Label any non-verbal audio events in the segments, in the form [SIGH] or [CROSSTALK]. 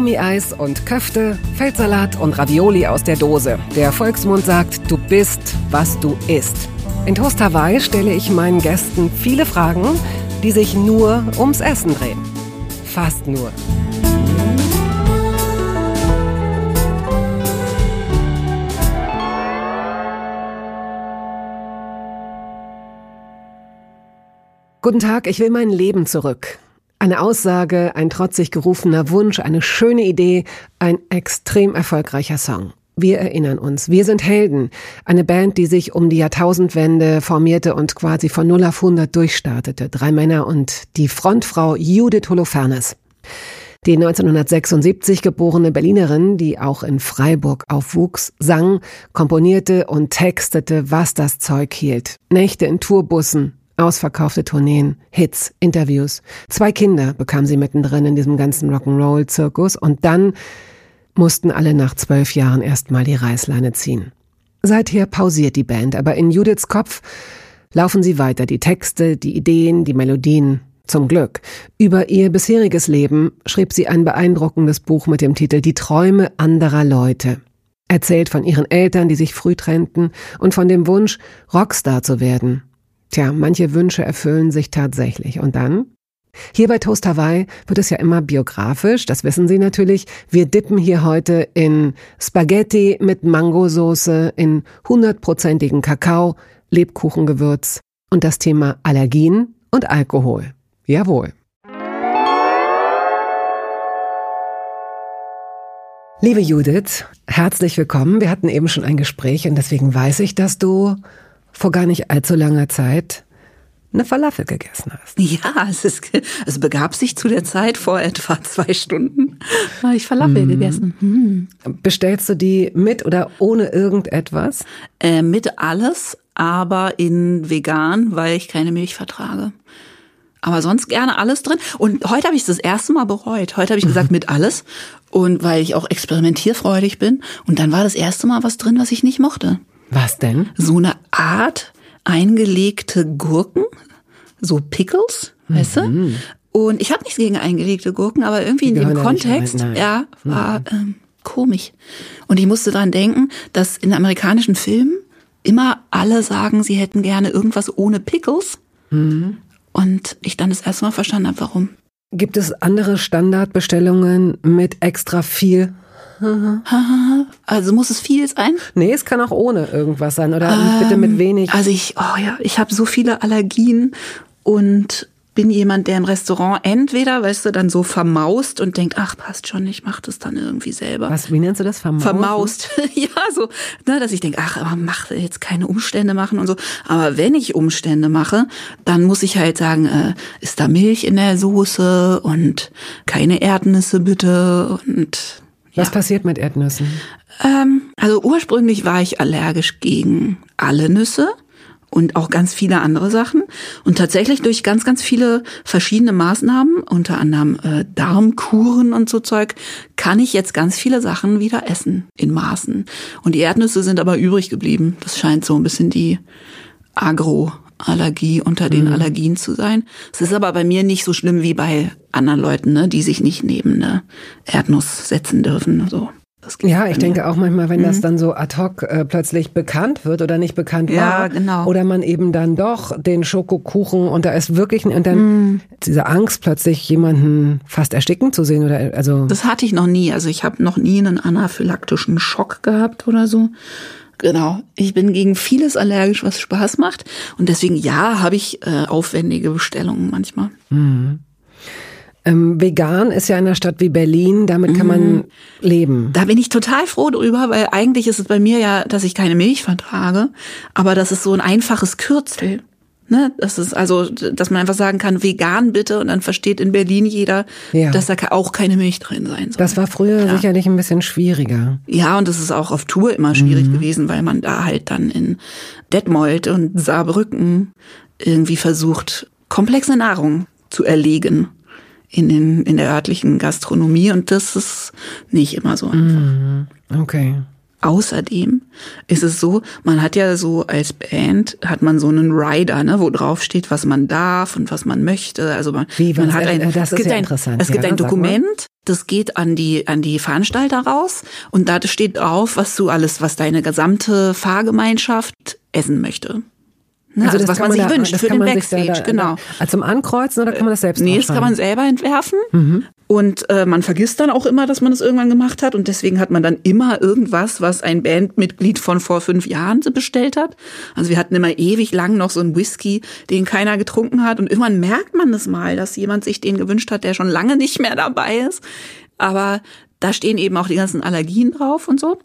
Gummieis und Köfte, Feldsalat und Ravioli aus der Dose. Der Volksmund sagt, du bist, was du isst. In Toast Hawaii stelle ich meinen Gästen viele Fragen, die sich nur ums Essen drehen. Fast nur. Guten Tag, ich will mein Leben zurück. Eine Aussage, ein trotzig gerufener Wunsch, eine schöne Idee, ein extrem erfolgreicher Song. Wir erinnern uns, wir sind Helden. Eine Band, die sich um die Jahrtausendwende formierte und quasi von 0 auf 100 durchstartete. Drei Männer und die Frontfrau Judith Holofernes. Die 1976 geborene Berlinerin, die auch in Freiburg aufwuchs, sang, komponierte und textete, was das Zeug hielt. Nächte in Tourbussen, Ausverkaufte Tourneen, Hits, Interviews. Zwei Kinder bekam sie mittendrin in diesem ganzen Rock'n'Roll-Zirkus und dann mussten alle nach zwölf Jahren erstmal die Reißleine ziehen. Seither pausiert die Band, aber in Judiths Kopf laufen sie weiter, die Texte, die Ideen, die Melodien. Zum Glück. Über ihr bisheriges Leben schrieb sie ein beeindruckendes Buch mit dem Titel Die Träume anderer Leute. Erzählt von ihren Eltern, die sich früh trennten, und von dem Wunsch, Rockstar zu werden. Tja, manche Wünsche erfüllen sich tatsächlich. Und dann? Hier bei Toast Hawaii wird es ja immer biografisch, das wissen Sie natürlich. Wir dippen hier heute in Spaghetti mit Mangosoße, in hundertprozentigen Kakao, Lebkuchengewürz und das Thema Allergien und Alkohol. Jawohl. Liebe Judith, herzlich willkommen. Wir hatten eben schon ein Gespräch und deswegen weiß ich, dass du vor gar nicht allzu langer Zeit eine Falafel gegessen hast. Ja, es, ist, es begab sich zu der Zeit vor etwa zwei Stunden, habe ich Falafel mm. gegessen. Mm. Bestellst du die mit oder ohne irgendetwas? Äh, mit alles, aber in vegan, weil ich keine Milch vertrage. Aber sonst gerne alles drin. Und heute habe ich es das erste Mal bereut. Heute habe ich gesagt, [LAUGHS] mit alles. Und weil ich auch experimentierfreudig bin. Und dann war das erste Mal was drin, was ich nicht mochte. Was denn? So eine Art eingelegte Gurken, so Pickles, mhm. weißt du? Mhm. Und ich habe nichts gegen eingelegte Gurken, aber irgendwie in dem Kontext, rein, ja, war ähm, komisch. Und ich musste dran denken, dass in amerikanischen Filmen immer alle sagen, sie hätten gerne irgendwas ohne Pickles. Mhm. Und ich dann das erste Mal verstanden habe, warum. Gibt es andere Standardbestellungen mit extra viel [LAUGHS] also muss es viel sein? Nee, es kann auch ohne irgendwas sein oder ähm, bitte mit wenig. Also ich, oh ja, ich habe so viele Allergien und bin jemand, der im Restaurant entweder, weißt du, dann so vermaust und denkt, ach, passt schon, ich mach das dann irgendwie selber. Was, wie nennst du das? Vermaust? Vermaust. [LAUGHS] ja, so, ne, dass ich denke, ach, aber mach jetzt keine Umstände machen und so. Aber wenn ich Umstände mache, dann muss ich halt sagen, äh, ist da Milch in der Soße und keine Erdnüsse bitte und was ja. passiert mit Erdnüssen? Ähm, also ursprünglich war ich allergisch gegen alle Nüsse und auch ganz viele andere Sachen. Und tatsächlich durch ganz, ganz viele verschiedene Maßnahmen, unter anderem äh, Darmkuren und so Zeug, kann ich jetzt ganz viele Sachen wieder essen in Maßen. Und die Erdnüsse sind aber übrig geblieben. Das scheint so ein bisschen die Agro Allergie unter den mhm. Allergien zu sein. Es ist aber bei mir nicht so schlimm wie bei anderen Leuten, ne, die sich nicht neben eine Erdnuss setzen dürfen. So. Ja, ich denke auch manchmal, wenn mhm. das dann so ad hoc äh, plötzlich bekannt wird oder nicht bekannt ja, war, genau. oder man eben dann doch den Schokokuchen und da ist wirklich und dann mhm. diese Angst plötzlich jemanden fast ersticken zu sehen oder also das hatte ich noch nie. Also ich habe noch nie einen anaphylaktischen Schock gehabt oder so. Genau. Ich bin gegen vieles allergisch, was Spaß macht. Und deswegen, ja, habe ich äh, aufwendige Bestellungen manchmal. Mhm. Ähm, vegan ist ja in einer Stadt wie Berlin, damit kann man mhm. leben. Da bin ich total froh drüber, weil eigentlich ist es bei mir ja, dass ich keine Milch vertrage, aber das ist so ein einfaches Kürzel. Ne? Das ist also, dass man einfach sagen kann, vegan bitte und dann versteht in Berlin jeder, ja. dass da auch keine Milch drin sein soll. Das war früher ja. sicherlich ein bisschen schwieriger. Ja, und das ist auch auf Tour immer schwierig mhm. gewesen, weil man da halt dann in Detmold und Saarbrücken irgendwie versucht, komplexe Nahrung zu erlegen in, den, in der örtlichen Gastronomie und das ist nicht immer so einfach. Mhm. Okay. Außerdem ist es so, man hat ja so als Band hat man so einen Rider, ne, wo drauf steht, was man darf und was man möchte. Also man, Wie, man hat ein, das es ist gibt ja ein, interessant, es ja, gibt ein sag mal. Dokument, das geht an die an die Veranstalter raus und da steht drauf, was du alles, was deine gesamte Fahrgemeinschaft essen möchte. Ne, also, das was man sich da- wünscht für den da- Backstage, da, genau. Da, zum Ankreuzen oder kann man das selbst Nee, das kann man selber entwerfen. Und äh, man vergisst dann auch immer, dass man das irgendwann gemacht hat. Und deswegen hat man dann immer irgendwas, was ein Bandmitglied von vor fünf Jahren bestellt hat. Also wir hatten immer ewig lang noch so einen Whisky, den keiner getrunken hat. Und irgendwann merkt man das mal, dass jemand sich den gewünscht hat, der schon lange nicht mehr dabei ist. Aber da stehen eben auch die ganzen Allergien drauf und so.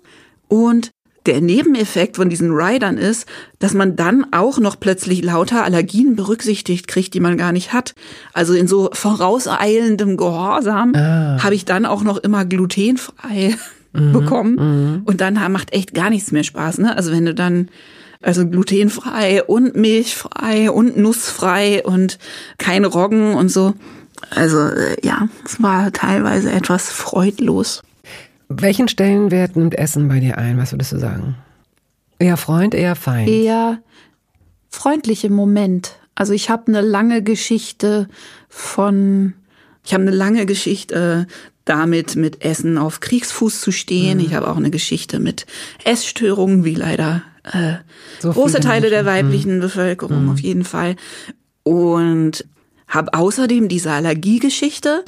Und der Nebeneffekt von diesen Riders ist, dass man dann auch noch plötzlich lauter Allergien berücksichtigt kriegt, die man gar nicht hat. Also in so vorauseilendem Gehorsam habe ich dann auch noch immer glutenfrei [LAUGHS] bekommen. Und dann macht echt gar nichts mehr Spaß. Ne? Also wenn du dann also glutenfrei und milchfrei und nussfrei und kein Roggen und so. Also äh, ja, es war teilweise etwas freudlos. Welchen Stellenwert nimmt Essen bei dir ein? Was würdest du sagen? Eher Freund, eher Feind? eher freundlich im Moment. Also ich habe eine lange Geschichte von, ich habe eine lange Geschichte damit, mit Essen auf Kriegsfuß zu stehen. Ich habe auch eine Geschichte mit Essstörungen, wie leider äh, So große Teile der weiblichen Bevölkerung auf jeden Fall. Und habe außerdem diese Allergiegeschichte,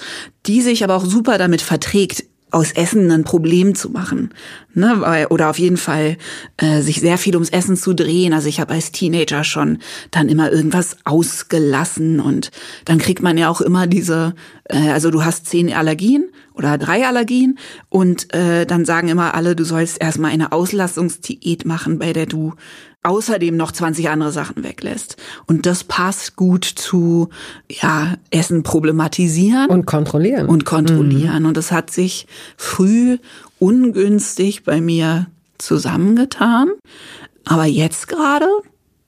die sich aber auch super damit verträgt, aus Essen ein Problem zu machen. Ne? Oder auf jeden Fall äh, sich sehr viel ums Essen zu drehen. Also ich habe als Teenager schon dann immer irgendwas ausgelassen und dann kriegt man ja auch immer diese, äh, also du hast zehn Allergien oder drei Allergien und äh, dann sagen immer alle, du sollst erstmal eine Auslassungsdiät machen, bei der du außerdem noch 20 andere Sachen weglässt. Und das passt gut zu ja, Essen problematisieren Und kontrollieren. und kontrollieren. Und das hat sich früh ungünstig bei mir zusammengetan. Aber jetzt gerade,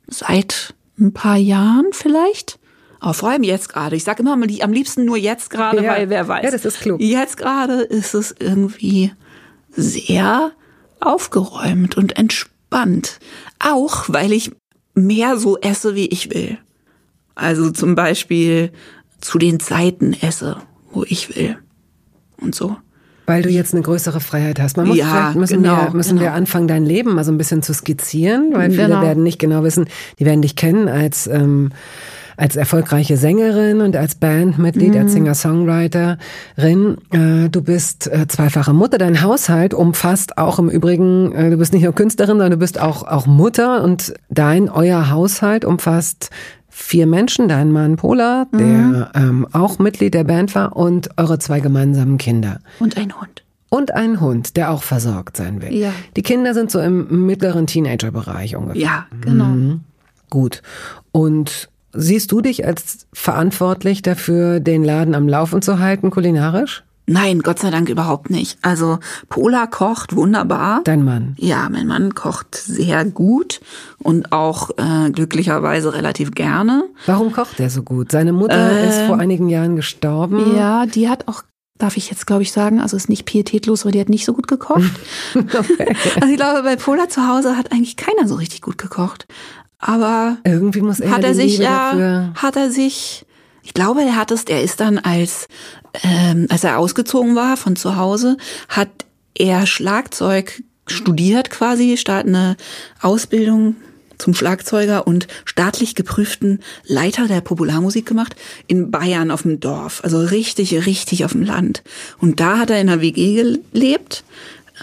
seit ein paar Jahren vielleicht, aber vor allem jetzt gerade. Ich sage immer am liebsten nur jetzt gerade, Ja. weil wer weiß. Ja, das ist klug. Jetzt gerade ist es irgendwie sehr aufgeräumt und entspannt. Auch weil ich mehr so esse, wie ich will. Also zum Beispiel zu den Zeiten esse, wo ich will. Und so. Weil du jetzt eine größere Freiheit hast. Man muss Ja, vielleicht müssen, genau, wir, müssen wir genau. anfangen, dein Leben mal so ein bisschen zu skizzieren, weil viele Genau. werden nicht genau wissen, die werden dich kennen als, ähm, als erfolgreiche Sängerin und als Bandmitglied, Mhm. als Singer-Songwriterin. Äh, du bist äh, zweifache Mutter. Dein Haushalt umfasst auch im Übrigen, äh, du bist nicht nur Künstlerin, sondern du bist auch, auch Mutter und dein, euer Haushalt umfasst vier Menschen, dein Mann Pola, der Mhm. ähm, auch Mitglied der Band war und eure zwei gemeinsamen Kinder. Und ein Hund. Und einen Hund, der auch versorgt sein will. Ja. Die Kinder sind so im mittleren Teenagerbereich ungefähr. Ja, genau. Mhm. Gut. Und siehst du dich als verantwortlich dafür, den Laden am Laufen zu halten, kulinarisch? Nein, Gott sei Dank überhaupt nicht. Also Pola kocht wunderbar. Dein Mann. Ja, mein Mann kocht sehr gut und auch äh, glücklicherweise relativ gerne. Warum kocht er so gut? Seine Mutter ist vor einigen Jahren gestorben. Ja, die hat auch, darf ich jetzt glaube ich sagen, also ist nicht pietätlos, aber die hat nicht so gut gekocht. [LAUGHS] [LAUGHS] Also ich glaube, bei Pola zu Hause hat eigentlich keiner so richtig gut gekocht. Aber Irgendwie muss er hat er sich ja, hat er sich, ich glaube, er hat es, der ist dann als, ähm, als er ausgezogen war von zu Hause, hat er Schlagzeug studiert quasi, statt eine Ausbildung zum Schlagzeuger und staatlich geprüften Leiter der Popularmusik gemacht in Bayern auf dem Dorf, also richtig, richtig auf dem Land. Und da hat er in einer WG gelebt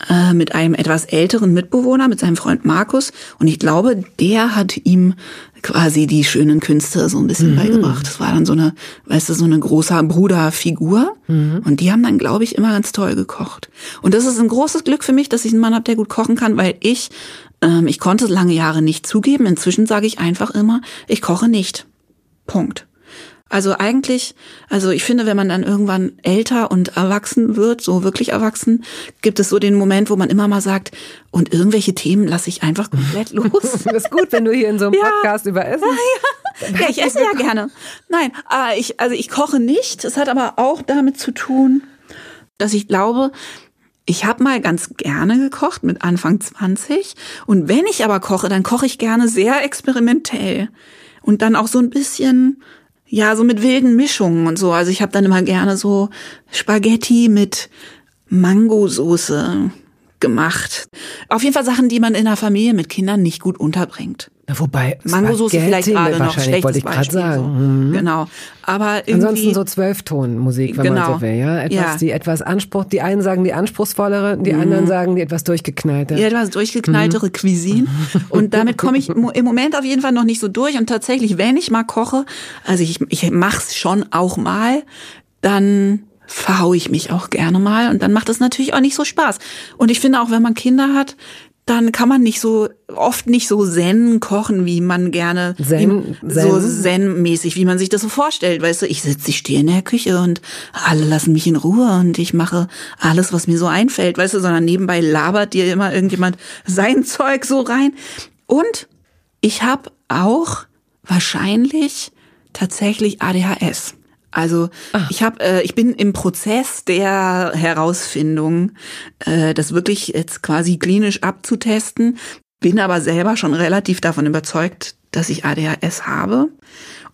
äh, mit einem etwas älteren Mitbewohner, mit seinem Freund Markus. Und ich glaube, der hat ihm quasi die schönen Künste so ein bisschen beigebracht. Das war dann so eine, weißt du, so eine großer Bruderfigur. Und die haben dann, glaube ich, immer ganz toll gekocht. Und das ist ein großes Glück für mich, dass ich einen Mann habe, der gut kochen kann, weil ich, ähm, ich konnte es lange Jahre nicht zugeben. Inzwischen sage ich einfach immer, ich koche nicht. Punkt. Also eigentlich, also ich finde, wenn man dann irgendwann älter und erwachsen wird, so wirklich erwachsen, gibt es so den Moment, wo man immer mal sagt, und irgendwelche Themen lasse ich einfach komplett [LAUGHS] los. Das ist gut, wenn du hier in so einem Ja. Podcast über Essen. ja, [LAUGHS] ich esse ja gerne. Nein, aber ich, also ich koche nicht. Es hat aber auch damit zu tun, dass ich glaube, Ich habe mal ganz gerne gekocht mit Anfang 20 und wenn ich aber koche, dann koche ich gerne sehr experimentell und dann auch so ein bisschen ja, so mit wilden Mischungen und so. Also ich habe dann immer gerne so Spaghetti mit Mangosoße gemacht. Auf jeden Fall Sachen, die man in der Familie mit Kindern nicht gut unterbringt. Na, wobei Mangosoße vielleicht gerade noch wahrscheinlich, wollte ich gerade sagen. Mhm. Genau. Aber Ansonsten so Zwölftonmusik, wenn Genau. man so will, ja. Etwas, Ja. die etwas Anspruch, die einen sagen die anspruchsvollere, die anderen sagen die etwas durchgeknallte. Ja, etwas durchgeknalltere Cuisine. [LAUGHS] Und damit komme ich im Moment auf jeden Fall noch nicht so durch. Und tatsächlich, wenn ich mal koche, also ich, ich mach's schon auch mal, dann verhau ich mich auch gerne mal. Und dann macht es natürlich auch nicht so Spaß. Und ich finde auch, wenn man Kinder hat, dann kann man nicht so, oft nicht so zen kochen, wie man gerne, Zen- wie, so Zen? zen-mäßig, wie man sich das so vorstellt. Weißt du, ich sitze, ich stehe in der Küche und alle lassen mich in Ruhe und ich mache alles, was mir so einfällt, weißt du, sondern nebenbei labert dir immer irgendjemand sein [LAUGHS] Zeug so rein. Und ich habe auch wahrscheinlich tatsächlich ADHS. Also ich habe, äh, ich bin im Prozess der Herausfindung, äh, das wirklich jetzt quasi klinisch abzutesten, bin aber selber schon relativ davon überzeugt, dass ich ADHS habe.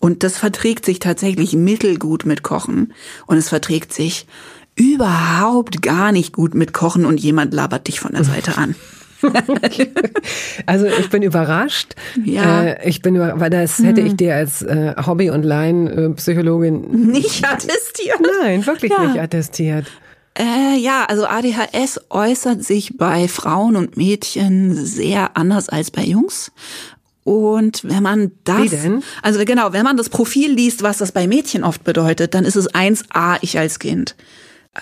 Und das verträgt sich tatsächlich mittelgut mit Kochen. Und es verträgt sich überhaupt gar nicht gut mit Kochen und jemand labert dich von der [LAUGHS] Seite an. [LAUGHS] Also ich bin überrascht. Ja. Äh, ich bin über, weil das hätte ich dir als äh, Hobby- und Laienpsychologin Nicht attestiert. nein, wirklich Ja. nicht attestiert. Äh, ja, also ADHS äußert sich bei Frauen und Mädchen sehr anders als bei Jungs. Und wenn man das, Wie denn? also genau, wenn man das Profil liest, was das bei Mädchen oft bedeutet, dann ist es 1a ich als Kind.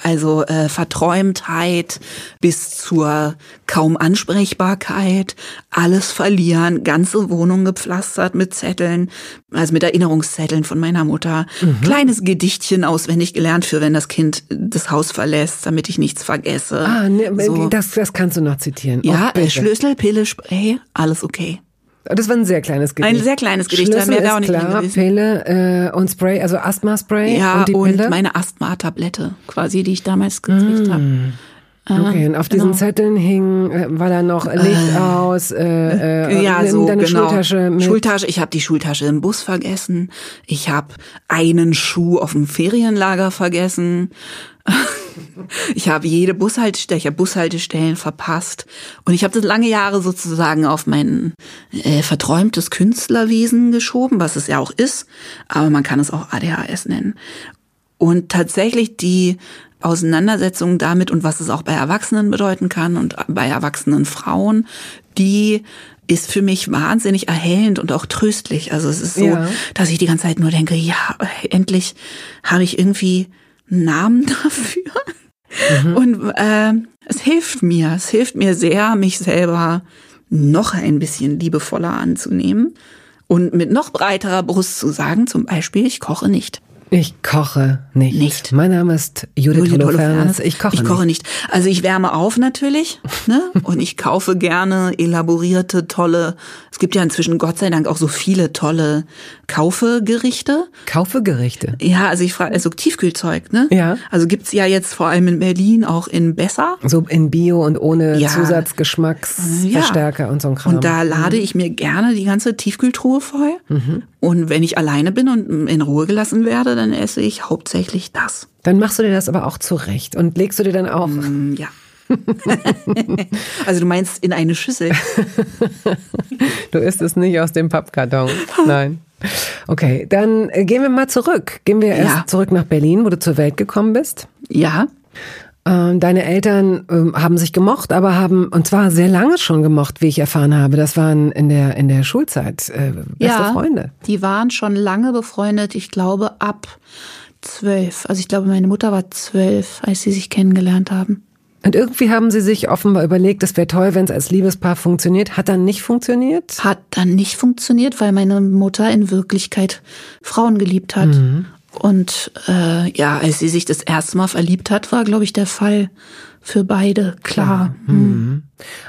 Also äh, Verträumtheit bis zur kaum Ansprechbarkeit, alles verlieren, ganze Wohnung gepflastert mit Zetteln, also mit Erinnerungszetteln von meiner Mutter, Mhm. kleines Gedichtchen auswendig gelernt für, wenn das Kind das Haus verlässt, damit ich nichts vergesse. Ah, ne, so. das, das kannst du noch zitieren. ja, Oh, Schlüssel, Pille, Spray, alles okay. Das war ein sehr kleines Gedicht. Ein sehr kleines Gedicht, Schlüssel mehr wäre auch nicht klar, gewesen. Pille äh, und Spray, also Asthma-Spray Ja, und die und Pille. meine Asthma-Tablette, quasi, die ich damals gekriegt Mm. habe. Okay, und auf diesen genau. Zetteln hing, äh, war da noch Licht aus, äh, äh, Ja, so deine genau. Schultasche mit. Schultasche, ich habe die Schultasche im Bus vergessen. Ich habe einen Schuh auf dem Ferienlager vergessen. [LAUGHS] Ich habe jede Bushaltestelle, ich habe Bushaltestellen verpasst und ich habe das lange Jahre sozusagen auf mein äh, verträumtes Künstlerwesen geschoben, was es ja auch ist, aber man kann es auch ADHS nennen. Und tatsächlich die Auseinandersetzung damit und was es auch bei Erwachsenen bedeuten kann und bei erwachsenen Frauen, die ist für mich wahnsinnig erhellend und auch tröstlich. Also es ist so, Ja. dass ich die ganze Zeit nur denke, ja, endlich habe ich irgendwie einen Namen [LAUGHS] dafür. Und äh, es hilft mir, es hilft mir sehr, mich selber noch ein bisschen liebevoller anzunehmen und mit noch breiterer Brust zu sagen, zum Beispiel, ich koche nicht. Ich koche nicht. Nicht. Mein Name ist Judith Judith Holofernes. Ich koche ich koche nicht. Also ich wärme auf natürlich, ne? [LAUGHS] Und ich kaufe gerne elaborierte, tolle. Es gibt ja inzwischen Gott sei Dank auch so viele tolle Kaufegerichte. Kaufe Gerichte. Ja, also ich frage, also Tiefkühlzeug, ne? Ja. Also gibt's ja jetzt vor allem in Berlin auch in Besser. So in Bio und ohne Ja. Zusatzgeschmacksverstärker und so ein Kram. Und da lade ich mir gerne die ganze Tiefkühltruhe voll. Mhm. Und wenn ich alleine bin und in Ruhe gelassen werde, dann esse ich hauptsächlich das. Dann machst du dir das aber auch zurecht und legst du dir dann auch. Mm, Ja. [LAUGHS] also du meinst in eine Schüssel. [LAUGHS] Du isst es nicht aus dem Pappkarton. [LAUGHS] Nein. Okay, dann gehen wir mal zurück. Gehen wir Ja. erst zurück nach Berlin, wo du zur Welt gekommen bist. Ja. Ähm, Deine Eltern ähm, haben sich gemocht, aber haben, und zwar sehr lange schon gemocht, wie ich erfahren habe. Das waren in der, in der Schulzeit äh, beste Freunde. Die waren schon lange befreundet, ich glaube ab zwölf. Also ich glaube, meine Mutter war zwölf, als sie sich kennengelernt haben. Und irgendwie haben sie sich offenbar überlegt, es wäre toll, wenn es als Liebespaar funktioniert. Hat dann nicht funktioniert? Hat dann nicht funktioniert, weil meine Mutter in Wirklichkeit Frauen geliebt hat. Und äh, ja, als sie sich das erste Mal verliebt hat, war, glaube ich, der Fall für beide, klar. Mhm.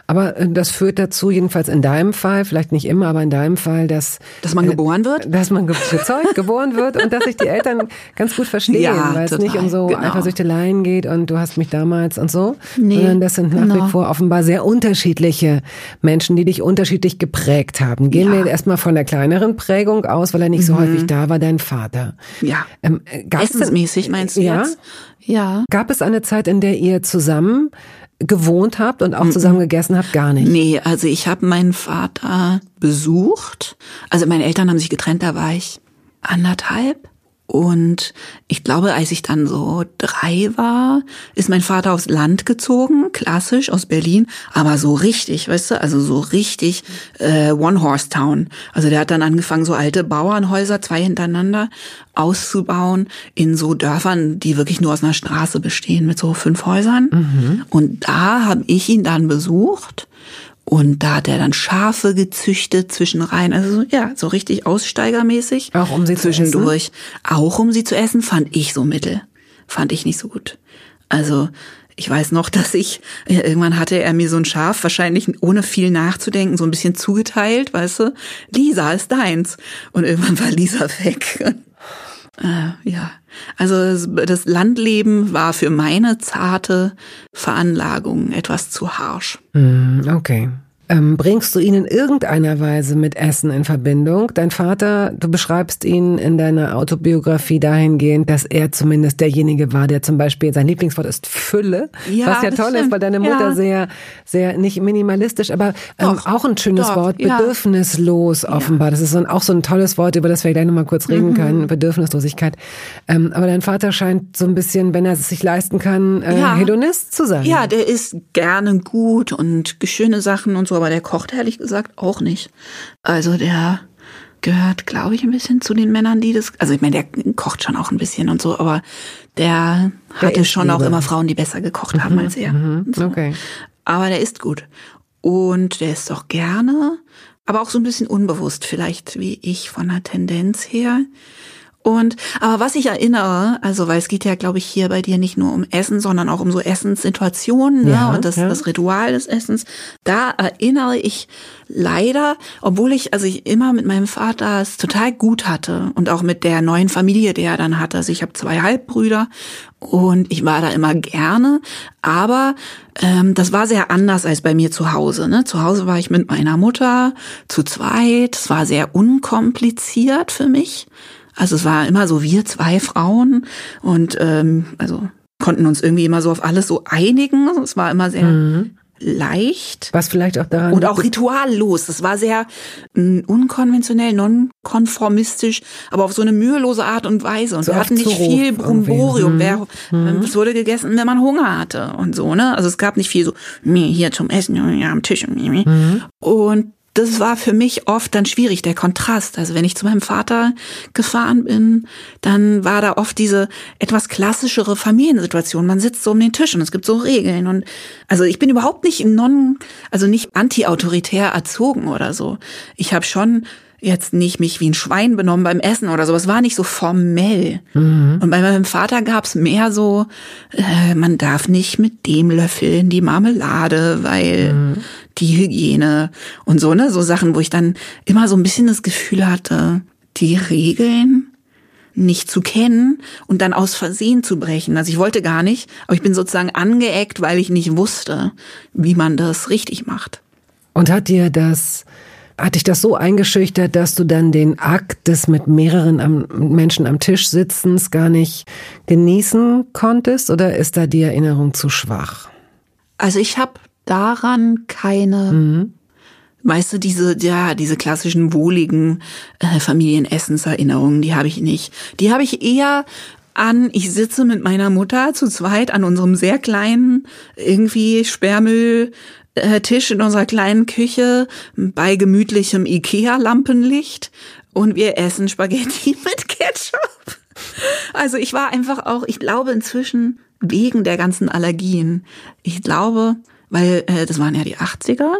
Aber äh, das führt dazu, jedenfalls in deinem Fall, vielleicht nicht immer, aber in deinem Fall, dass dass man äh, geboren wird, dass man gezeugt [LAUGHS] geboren wird und dass sich die Eltern ganz gut verstehen, ja, weil es nicht um so genau. Eifersüchteleien geht und du hast mich damals und so, nee, sondern das sind nach genau. wie vor offenbar sehr unterschiedliche Menschen, die dich unterschiedlich geprägt haben. Gehen ja. wir erstmal von der kleineren Prägung aus, weil er nicht so mhm. häufig da war, dein Vater. Ja. Ähm, Essensmäßig meinst du ja? jetzt? Ja. Gab es eine Zeit, in der ihr zusammen gewohnt habt und auch zusammen gegessen habt? Gar nicht. Nee, also ich habe meinen Vater besucht. Also meine Eltern haben sich getrennt, da war ich anderthalb. Und ich glaube, als ich dann so drei war, ist mein Vater aufs Land gezogen, klassisch aus Berlin, aber so richtig, weißt du, also so richtig äh, One-Horse-Town. Also der hat dann angefangen, so alte Bauernhäuser, zwei hintereinander, auszubauen in so Dörfern, die wirklich nur aus einer Straße bestehen, mit so fünf Häusern. Mhm. Und da habe ich ihn dann besucht und da hat er dann Schafe gezüchtet zwischen rein, also ja, so richtig aussteigermäßig. Auch um sie zwischendurch. Zu essen? Auch um sie zu essen, fand ich so mittel. Fand ich nicht so gut. Also ich weiß noch, [LAUGHS] dass ich, irgendwann hatte er mir so ein Schaf, wahrscheinlich ohne viel nachzudenken, so ein bisschen zugeteilt, weißt du, Lisa ist deins. Und irgendwann war Lisa [LAUGHS] weg. Äh, ja, also das Landleben war für meine zarte Veranlagung etwas zu harsch. Hm, okay. Ähm, bringst du ihn in irgendeiner Weise mit Essen in Verbindung? Dein Vater, du beschreibst ihn in deiner Autobiografie dahingehend, dass er zumindest derjenige war, der zum Beispiel, sein Lieblingswort ist Fülle, ja, was ja toll stimmt. ist, weil deine Mutter ja. sehr, sehr, nicht minimalistisch, aber ähm, doch, auch ein schönes doch, Wort, bedürfnislos ja. offenbar. Das ist so auch so ein tolles Wort, über das wir gleich nochmal kurz reden mhm. können, Bedürfnislosigkeit. Ähm, aber dein Vater scheint so ein bisschen, wenn er es sich leisten kann, äh, Hedonist zu sein. Ja, der isst gerne gut und schöne Sachen und so, aber der kocht ehrlich gesagt auch nicht. Also der gehört, glaube ich, ein bisschen zu den Männern, die das. Also ich meine, der kocht schon auch ein bisschen und so, aber der, der hatte schon lieber. auch immer Frauen, die besser gekocht haben mhm, als er. Mhm, so. Okay. Aber der isst gut. Und der isst auch gerne, aber auch so ein bisschen unbewusst, vielleicht wie ich von der Tendenz her. Und aber was ich erinnere, also weil es geht ja, glaube ich, hier bei dir nicht nur um Essen, sondern auch um so Essenssituationen ne, ja, ne? und das, ja. das Ritual des Essens. Da erinnere ich leider, obwohl ich also ich immer mit meinem Vater es total gut hatte und auch mit der neuen Familie, die er dann hatte. Also ich habe zwei Halbbrüder und ich war da immer gerne, aber ähm, das war sehr anders als bei mir zu Hause. Ne? Zu Hause war ich mit meiner Mutter zu zweit. Es war sehr unkompliziert für mich. Also es war immer so wir zwei Frauen und ähm, also konnten uns irgendwie immer so auf alles so einigen. Es war immer sehr mhm. leicht. Was vielleicht auch daran. Und auch rituallos. Es war sehr mh, unkonventionell, nonkonformistisch, aber auf so eine mühelose Art und Weise. Und so wir hatten nicht viel Brumborium. Mhm. mhm. Es wurde gegessen, wenn man Hunger hatte und so, ne? Also es gab nicht viel so, mir hier zum Essen, ja, am Tisch. Mhm. Und das war für mich oft dann schwierig, der Kontrast. Also wenn ich zu meinem Vater gefahren bin, dann war da oft diese etwas klassischere Familiensituation. Man sitzt so um den Tisch und es gibt so Regeln. Und also ich bin überhaupt nicht non, also nicht anti-autoritär erzogen oder so. Ich habe schon jetzt nicht mich wie ein Schwein benommen beim Essen oder so. Es war nicht so formell. Mhm. Und bei meinem Vater gab's mehr so, äh, man darf nicht mit dem löffeln die Marmelade, weil mhm. die Hygiene und so, ne? So Sachen, wo ich dann immer so ein bisschen das Gefühl hatte, die Regeln nicht zu kennen und dann aus Versehen zu brechen. Also ich wollte gar nicht, aber ich bin sozusagen angeeckt, weil ich nicht wusste, wie man das richtig macht. Und hat dir das hat dich das so eingeschüchtert, dass du dann den Akt des mit mehreren am, Menschen am Tisch sitzens gar nicht genießen konntest oder ist da die Erinnerung zu schwach? Also ich habe daran keine, mhm. weißt du, diese, ja, diese klassischen wohligen äh, Familienessenserinnerungen, die habe ich nicht. Die habe ich eher an, ich sitze mit meiner Mutter zu zweit an unserem sehr kleinen, irgendwie Sperrmüll Tisch in unserer kleinen Küche bei gemütlichem Ikea-Lampenlicht und wir essen Spaghetti [LAUGHS] mit Ketchup. Also ich war einfach auch, ich glaube inzwischen wegen der ganzen Allergien. Ich glaube, weil äh, das waren ja die 80er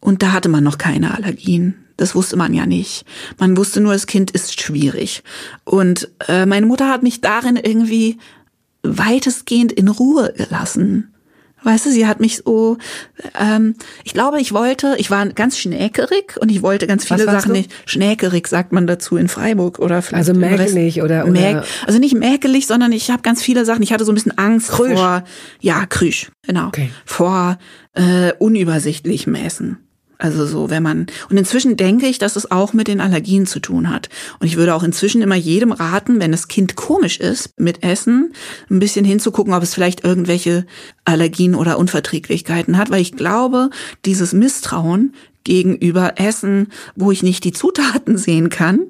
und da hatte man noch keine Allergien. Das wusste man ja nicht. Man wusste nur, das Kind ist schwierig. Und äh, meine Mutter hat mich darin irgendwie weitestgehend in Ruhe gelassen Weißt du, sie hat mich so, ähm, ich glaube, ich wollte, ich war ganz schnäkerig und ich wollte ganz viele Sachen nicht. Schnäkerig sagt man dazu in Freiburg oder vielleicht. Also mäkelig oder, oder Mäk, Also nicht mäkelig, sondern ich habe ganz viele Sachen. Ich hatte so ein bisschen Angst Krüsch. vor, ja, Krüsch, genau, okay. vor äh, unübersichtlichem Essen. Also so, wenn man, und inzwischen denke ich, dass es auch mit den Allergien zu tun hat. Und ich würde auch inzwischen immer jedem raten, wenn das Kind komisch ist mit Essen, ein bisschen hinzugucken, ob es vielleicht irgendwelche Allergien oder Unverträglichkeiten hat, weil ich glaube, dieses Misstrauen gegenüber Essen, wo ich nicht die Zutaten [LAUGHS] sehen kann,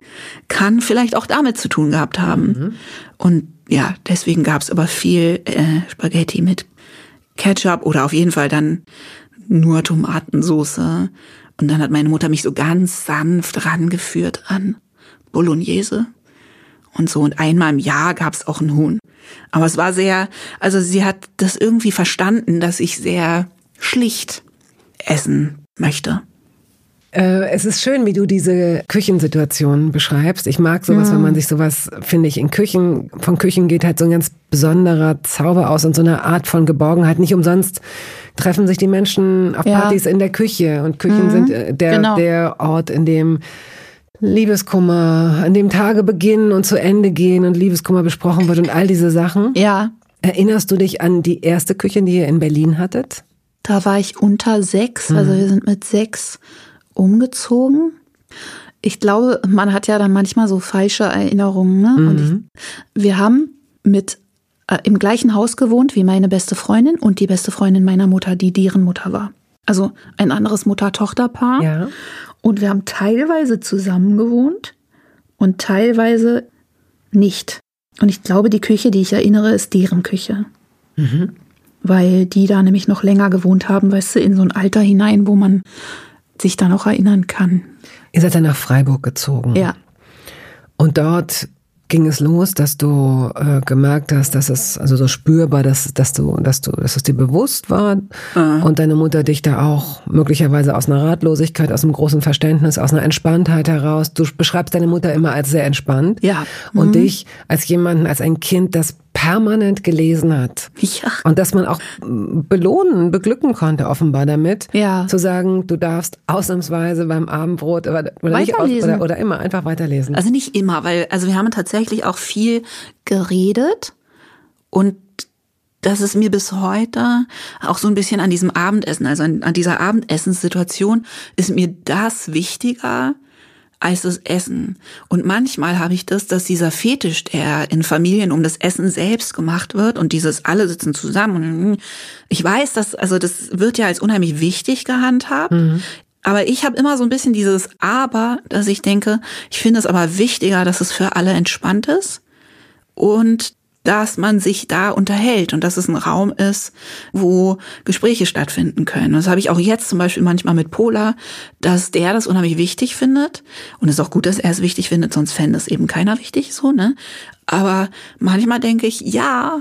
kann vielleicht auch damit zu tun gehabt haben. Mhm. Und ja, deswegen gab es aber viel äh, Spaghetti mit Ketchup oder auf jeden Fall dann nur Tomatensoße. Und dann hat meine Mutter mich so ganz sanft rangeführt an Bolognese und so. Und einmal im Jahr gab's auch ein Huhn. Aber es war sehr, also sie hat das irgendwie verstanden, dass ich sehr schlicht essen möchte. Äh, es ist schön, wie du diese Küchensituation beschreibst. Ich mag sowas, mhm. wenn man sich sowas, finde ich, in Küchen, von Küchen geht halt so ein ganz besonderer Zauber aus und so eine Art von Geborgenheit. Nicht umsonst treffen sich die Menschen auf ja. Partys in der Küche und Küchen mhm. sind äh, der, genau. der Ort, in dem Liebeskummer, an dem Tage beginnen und zu Ende gehen und Liebeskummer besprochen wird und all diese Sachen. Ja. Erinnerst du dich an die erste Küche, die ihr in Berlin hattet? Da war ich unter sechs, also mhm. wir sind mit sechs umgezogen. Ich glaube, man hat ja dann manchmal so falsche Erinnerungen. Ne? Mhm. Und ich, wir haben mit äh, im gleichen Haus gewohnt wie meine beste Freundin und die beste Freundin meiner Mutter, die deren Mutter war. Also ein anderes Mutter-Tochter-Paar. Ja. Und wir haben teilweise zusammen gewohnt und teilweise nicht. Und ich glaube, die Küche, die ich erinnere, ist deren Küche. Mhm. Weil die da nämlich noch länger gewohnt haben, weißt du, in so ein Alter hinein, wo man sich da noch erinnern kann. Ihr seid dann nach Freiburg gezogen. Ja. Und dort ging es los, dass du äh, gemerkt hast, dass es also so spürbar, dass dass du dass du dass es dir bewusst war mhm. und deine Mutter dich da auch möglicherweise aus einer Ratlosigkeit, aus einem großen Verständnis, aus einer Entspanntheit heraus. Du beschreibst deine Mutter immer als sehr entspannt. Ja. Mhm. Und dich als jemanden, als ein Kind, das permanent gelesen hat. Ja. Und dass man auch belohnen, beglücken konnte offenbar damit. Ja. Zu sagen, du darfst ausnahmsweise beim Abendbrot oder, oder, nicht aus, oder, oder immer einfach weiterlesen. Also nicht immer, weil also wir haben tatsächlich auch viel geredet und das ist mir bis heute auch so ein bisschen an diesem Abendessen, also an, an dieser Abendessenssituation ist mir das wichtiger, als das Essen. Und manchmal habe ich das, dass dieser Fetisch, der in Familien um das Essen selbst gemacht wird und dieses alle sitzen zusammen und ich weiß, dass, also das wird ja als unheimlich wichtig gehandhabt. Mhm. Aber ich habe immer so ein bisschen dieses Aber, dass ich denke, ich finde es aber wichtiger, dass es für alle entspannt ist und dass man sich da unterhält und dass es ein Raum ist, wo Gespräche stattfinden können. Und das habe ich auch jetzt zum Beispiel manchmal mit Pola, dass der das unheimlich wichtig findet. Und es ist auch gut, dass er es wichtig findet, sonst fände es eben keiner wichtig, so, ne? Aber manchmal denke ich, ja,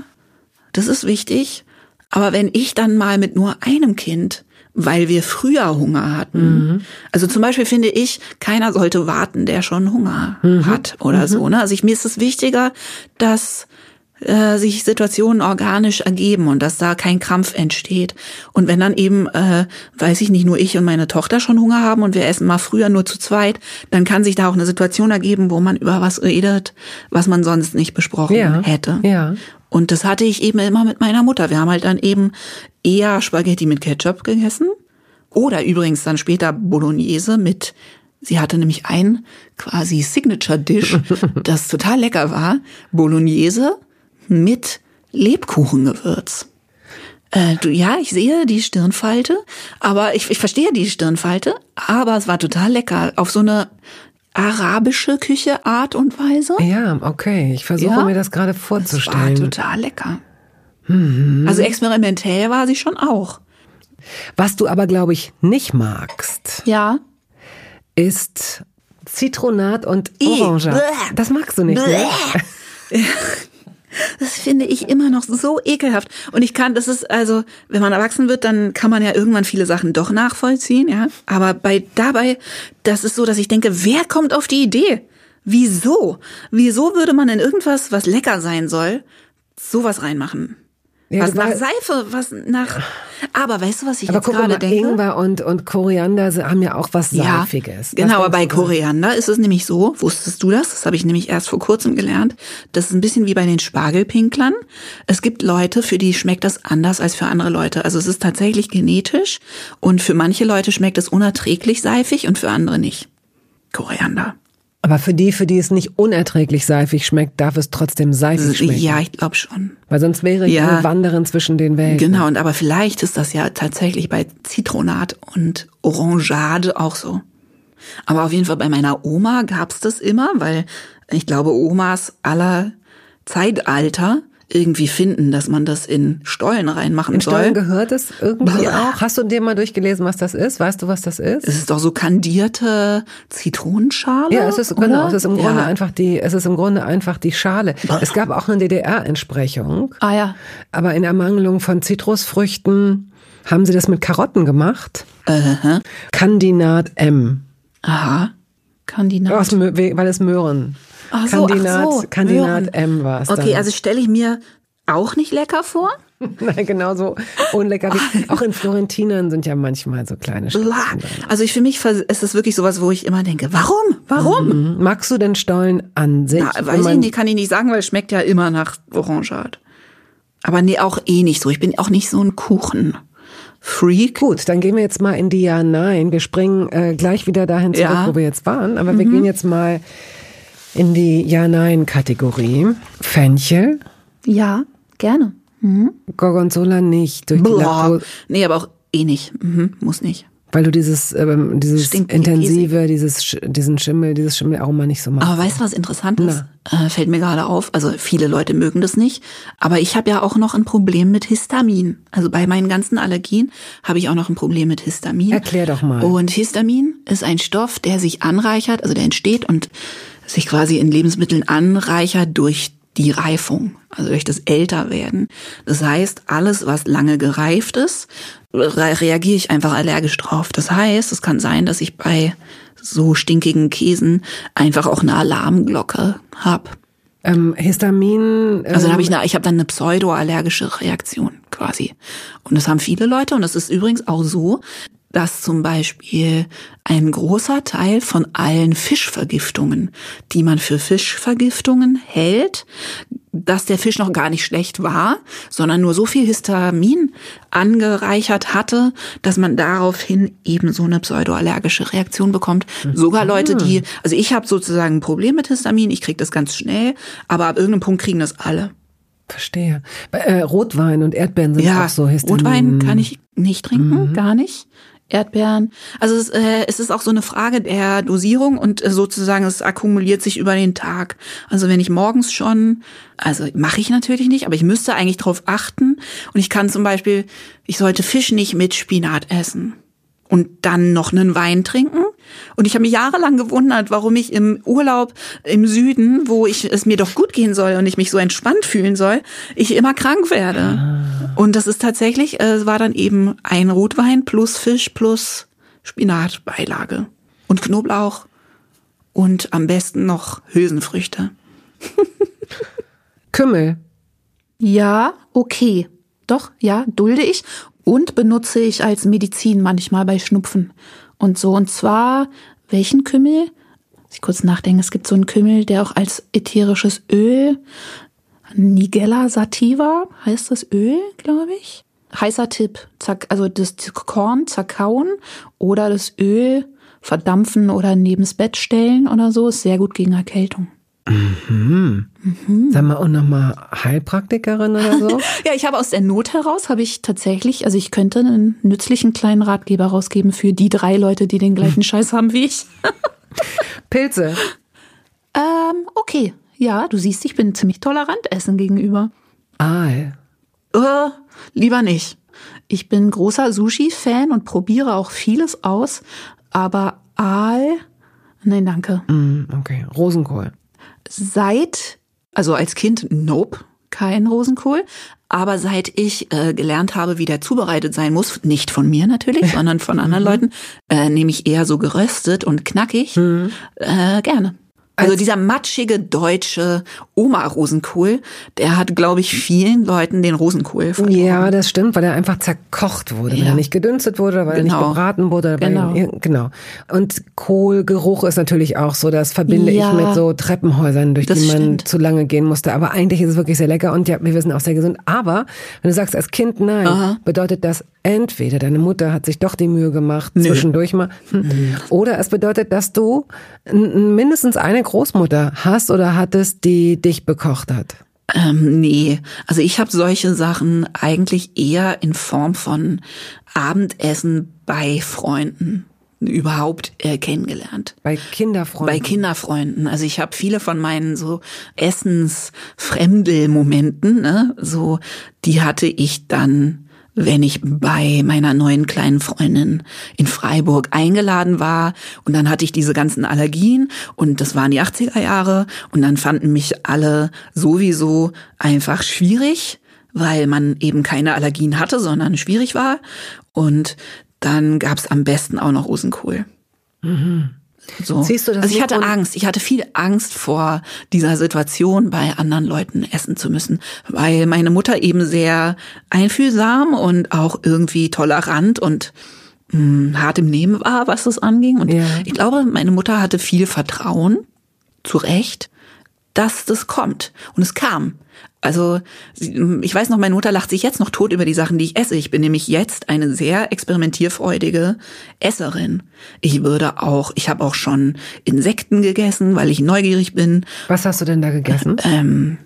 das ist wichtig. Aber wenn ich dann mal mit nur einem Kind weil wir früher Hunger hatten. Mhm. Also zum Beispiel finde ich, keiner sollte warten, der schon Hunger mhm. hat oder mhm. so. Ne? Also ich, mir ist es wichtiger, dass äh, sich Situationen organisch ergeben und dass da kein Krampf entsteht. Und wenn dann eben, äh, weiß ich nicht, nur ich und meine Tochter schon Hunger haben und wir essen mal früher nur zu zweit, dann kann sich da auch eine Situation ergeben, wo man über was redet, was man sonst nicht besprochen ja, hätte. Ja. Und das hatte ich eben immer mit meiner Mutter. Wir haben halt dann eben eher Spaghetti mit Ketchup gegessen oder übrigens dann später Bolognese mit Sie hatte nämlich ein quasi Signature Dish, [LAUGHS] das total lecker war. Bolognese mit Lebkuchengewürz. Äh, du, ja, ich sehe die Stirnfalte, aber ich, ich verstehe die Stirnfalte, aber es war total lecker. Auf so eine arabische Küche Art und Weise. Ja, okay. Ich versuche ja, mir das gerade vorzustellen. Das war total lecker. Mhm. Also experimentell war sie schon auch. Was du aber, glaube ich, nicht magst. Ja. Ist Zitronat und Orange. Das magst du nicht, ne? [LAUGHS] Das finde ich immer noch so ekelhaft. Und ich kann, das ist also, wenn man erwachsen wird, dann kann man ja irgendwann viele Sachen doch nachvollziehen, ja. Aber bei dabei, das ist so, dass ich denke, wer kommt auf die Idee? Wieso? Wieso würde man in irgendwas, was lecker sein soll, sowas reinmachen? Ja, was nach Seife, was nach. Aber weißt du, was ich Aber jetzt gerade denke? Ingwer und, und Koriander haben ja auch was Ja, Seifiges. Was genau, aber bei? Koriander ist es nämlich so, wusstest du das? Das habe ich nämlich erst vor kurzem gelernt. Das ist ein bisschen wie bei den Spargelpinklern. Es gibt Leute, für die schmeckt das anders als für andere Leute. Also es ist tatsächlich genetisch und für manche Leute schmeckt es unerträglich seifig und für andere nicht. Koriander. Aber für die, für die es nicht unerträglich seifig schmeckt, darf es trotzdem seifig schmecken. Ja, ich glaube schon. Weil sonst wäre ich Ja. ein Wandern zwischen den Welten. Genau, und aber vielleicht ist das ja tatsächlich bei Zitronat und Orangeade auch so. Aber auf jeden Fall bei meiner Oma gab's das immer, weil ich glaube, Omas aller Zeitalter irgendwie finden, dass man das in Stollen reinmachen In soll. Stollen gehört es irgendwie Blah. auch. Hast du dir mal durchgelesen, was das ist? Weißt du, was das ist? es ist doch so kandierte Zitronenschale. Ja, es ist oder? genau, es ist im Grunde ja. einfach die, es ist im Grunde einfach die Schale. Es gab auch eine DDR-Entsprechung, Ah ja. aber in Ermangelung von Zitrusfrüchten haben sie das mit Karotten gemacht. Aha. Kandinat M. Aha. Kandinat. Aus, weil es Möhren. Ach so, ach Kandinat, so, Kandinat. M war es Okay, dann. also stelle ich mir auch nicht lecker vor. [LAUGHS] Nein, genauso unlecker. Wie, [LAUGHS] auch in Florentinern sind ja manchmal so kleine drin. Also ich, für mich ist es wirklich sowas, wo ich immer denke, warum? Warum? Mhm. Magst du den Stollen an sich? Na, weiß ich nicht, kann ich nicht sagen, weil es schmeckt ja immer nach Orangeade. Aber nee, auch eh nicht so. Ich bin auch nicht so ein Kuchen-Freak. Gut, dann gehen wir jetzt mal in die Ja-Nein. Wir springen äh, gleich wieder dahin zurück, Ja. Mhm. wo wir jetzt waren. Aber wir gehen jetzt mal in die Ja-Nein-Kategorie. Fenchel, Ja, gerne. Gorgonzola nicht. Durch die Blah. Nee, aber auch eh nicht. Mhm, muss nicht. weil du dieses, ähm, dieses Stinkt intensive, dieses, diesen Schimmel, dieses Schimmelaroma nicht so magst. Aber weißt du, was interessant ist? Äh, fällt mir gerade auf. Also viele Leute mögen das nicht. Aber ich habe ja auch noch ein Problem mit Histamin. Also bei meinen ganzen Allergien habe ich auch noch ein Problem mit Histamin. Erklär doch mal. Und Histamin ist ein Stoff, der sich anreichert, also der entsteht und sich quasi in Lebensmitteln anreichert durch die Reifung, also durch das Älterwerden. Das heißt, alles, was lange gereift ist, re reagiere ich einfach allergisch drauf. Das heißt, es kann sein, dass ich bei so stinkigen Käsen einfach auch eine Alarmglocke habe. Ähm, Histamin. Ähm, Also habe ich, eine, ich habe dann eine pseudoallergische Reaktion quasi. Und das haben viele Leute. Und das ist übrigens auch so, dass zum Beispiel ein großer Teil von allen Fischvergiftungen, die man für Fischvergiftungen hält, dass der Fisch noch gar nicht schlecht war, sondern nur so viel Histamin angereichert hatte, dass man daraufhin eben so eine pseudoallergische Reaktion bekommt. Sogar Leute, die, also ich habe sozusagen ein Problem mit Histamin, ich kriege das ganz schnell, aber ab irgendeinem Punkt kriegen das alle. Verstehe. Äh, Rotwein und Erdbeeren sind Ja, auch so Histamin. Rotwein kann ich nicht trinken, gar nicht. Erdbeeren. Also es, äh, es ist auch so eine Frage der Dosierung und äh, sozusagen es akkumuliert sich über den Tag. Also wenn ich morgens schon, also mache ich natürlich nicht, aber ich müsste eigentlich drauf achten. Und ich kann zum Beispiel, ich sollte Fisch nicht mit Spinat essen und dann noch einen Wein trinken. Und ich habe mich jahrelang gewundert, warum ich im Urlaub im Süden, wo ich es mir doch gut gehen soll und ich mich so entspannt fühlen soll, ich immer krank werde. Und das ist tatsächlich, äh, es war dann eben ein Rotwein plus Fisch plus Spinatbeilage und Knoblauch und am besten noch Hülsenfrüchte. Kümmel. Ja, okay. Doch, ja, dulde ich und benutze ich als Medizin manchmal bei Schnupfen und so. Und zwar, welchen Kümmel? Ich kurz nachdenken. Es gibt so einen Kümmel, der auch als ätherisches Öl, Nigella sativa heißt das Öl, glaube ich. Heißer Tipp, also das Korn zerkauen oder das Öl verdampfen oder neben's Bett stellen oder so, ist sehr gut gegen Erkältung. Sag mal, und nochmal Heilpraktikerin oder so? [LAUGHS] Ja, ich habe aus der Not heraus, habe ich tatsächlich, also ich könnte einen nützlichen kleinen Ratgeber rausgeben für die drei Leute, die den gleichen [LAUGHS] Scheiß haben wie ich. [LAUGHS] Pilze. Ähm, okay. Ja, du siehst, ich bin ziemlich tolerant Essen gegenüber. Aal. Äh, lieber nicht. Ich bin großer Sushi-Fan und probiere auch vieles aus, aber Aal, nein, danke. Mm, okay. Rosenkohl. Seit, Also als Kind, nope. kein Rosenkohl, Aber seit ich äh, gelernt habe, wie der zubereitet sein muss, nicht von mir natürlich, [LAUGHS] sondern von anderen Leuten, äh, nämlich eher so geröstet und knackig, äh, gerne. Also dieser matschige deutsche Oma-Rosenkohl, der hat, glaube ich, vielen Leuten den Rosenkohl verloren. Ja, das stimmt, weil er einfach zerkocht wurde, weil Ja. er nicht gedünstet wurde, weil er Genau. nicht gebraten wurde. Weil Genau. Er, genau. Und Kohlgeruch ist natürlich auch so, das verbinde Ja. ich mit so Treppenhäusern, durch Das die man stimmt. zu lange gehen musste. Aber eigentlich ist es wirklich sehr lecker und ja, wir wissen auch sehr gesund. Aber wenn du sagst als Kind nein, Aha. bedeutet das entweder deine Mutter hat sich doch die Mühe gemacht, zwischendurch mal, hm, oder es bedeutet, dass du mindestens eine Großmutter hast oder hattest, die dich bekocht hat. Ähm, nee, also ich habe solche Sachen eigentlich eher in Form von Abendessen bei Freunden überhaupt äh, kennengelernt. Bei Kinderfreunden. Bei Kinderfreunden. Also ich habe viele von meinen so Essensfremdel-Momenten, ne, so die hatte ich dann, wenn ich bei meiner neuen kleinen Freundin in Freiburg eingeladen war und dann hatte ich diese ganzen Allergien und das waren die 80er Jahre und dann fanden mich alle sowieso einfach schwierig, weil man eben keine Allergien hatte, sondern schwierig war und dann gab's am besten auch noch Rosenkohl. So. Siehst du das also ich hatte Angst. Ich hatte viel Angst vor dieser Situation, bei anderen Leuten essen zu müssen, weil meine Mutter eben sehr einfühlsam und auch irgendwie tolerant und mh, hart im Nehmen war, was das anging. Und Ja. ich glaube, meine Mutter hatte viel Vertrauen, zu Recht, dass das kommt. Und es kam. Also ich weiß noch, meine Mutter lacht sich jetzt noch tot über die Sachen, die ich esse. Ich bin nämlich jetzt eine sehr experimentierfreudige Esserin. Ich würde auch, ich habe auch schon Insekten gegessen, weil ich neugierig bin. Was hast du denn da gegessen? Ähm,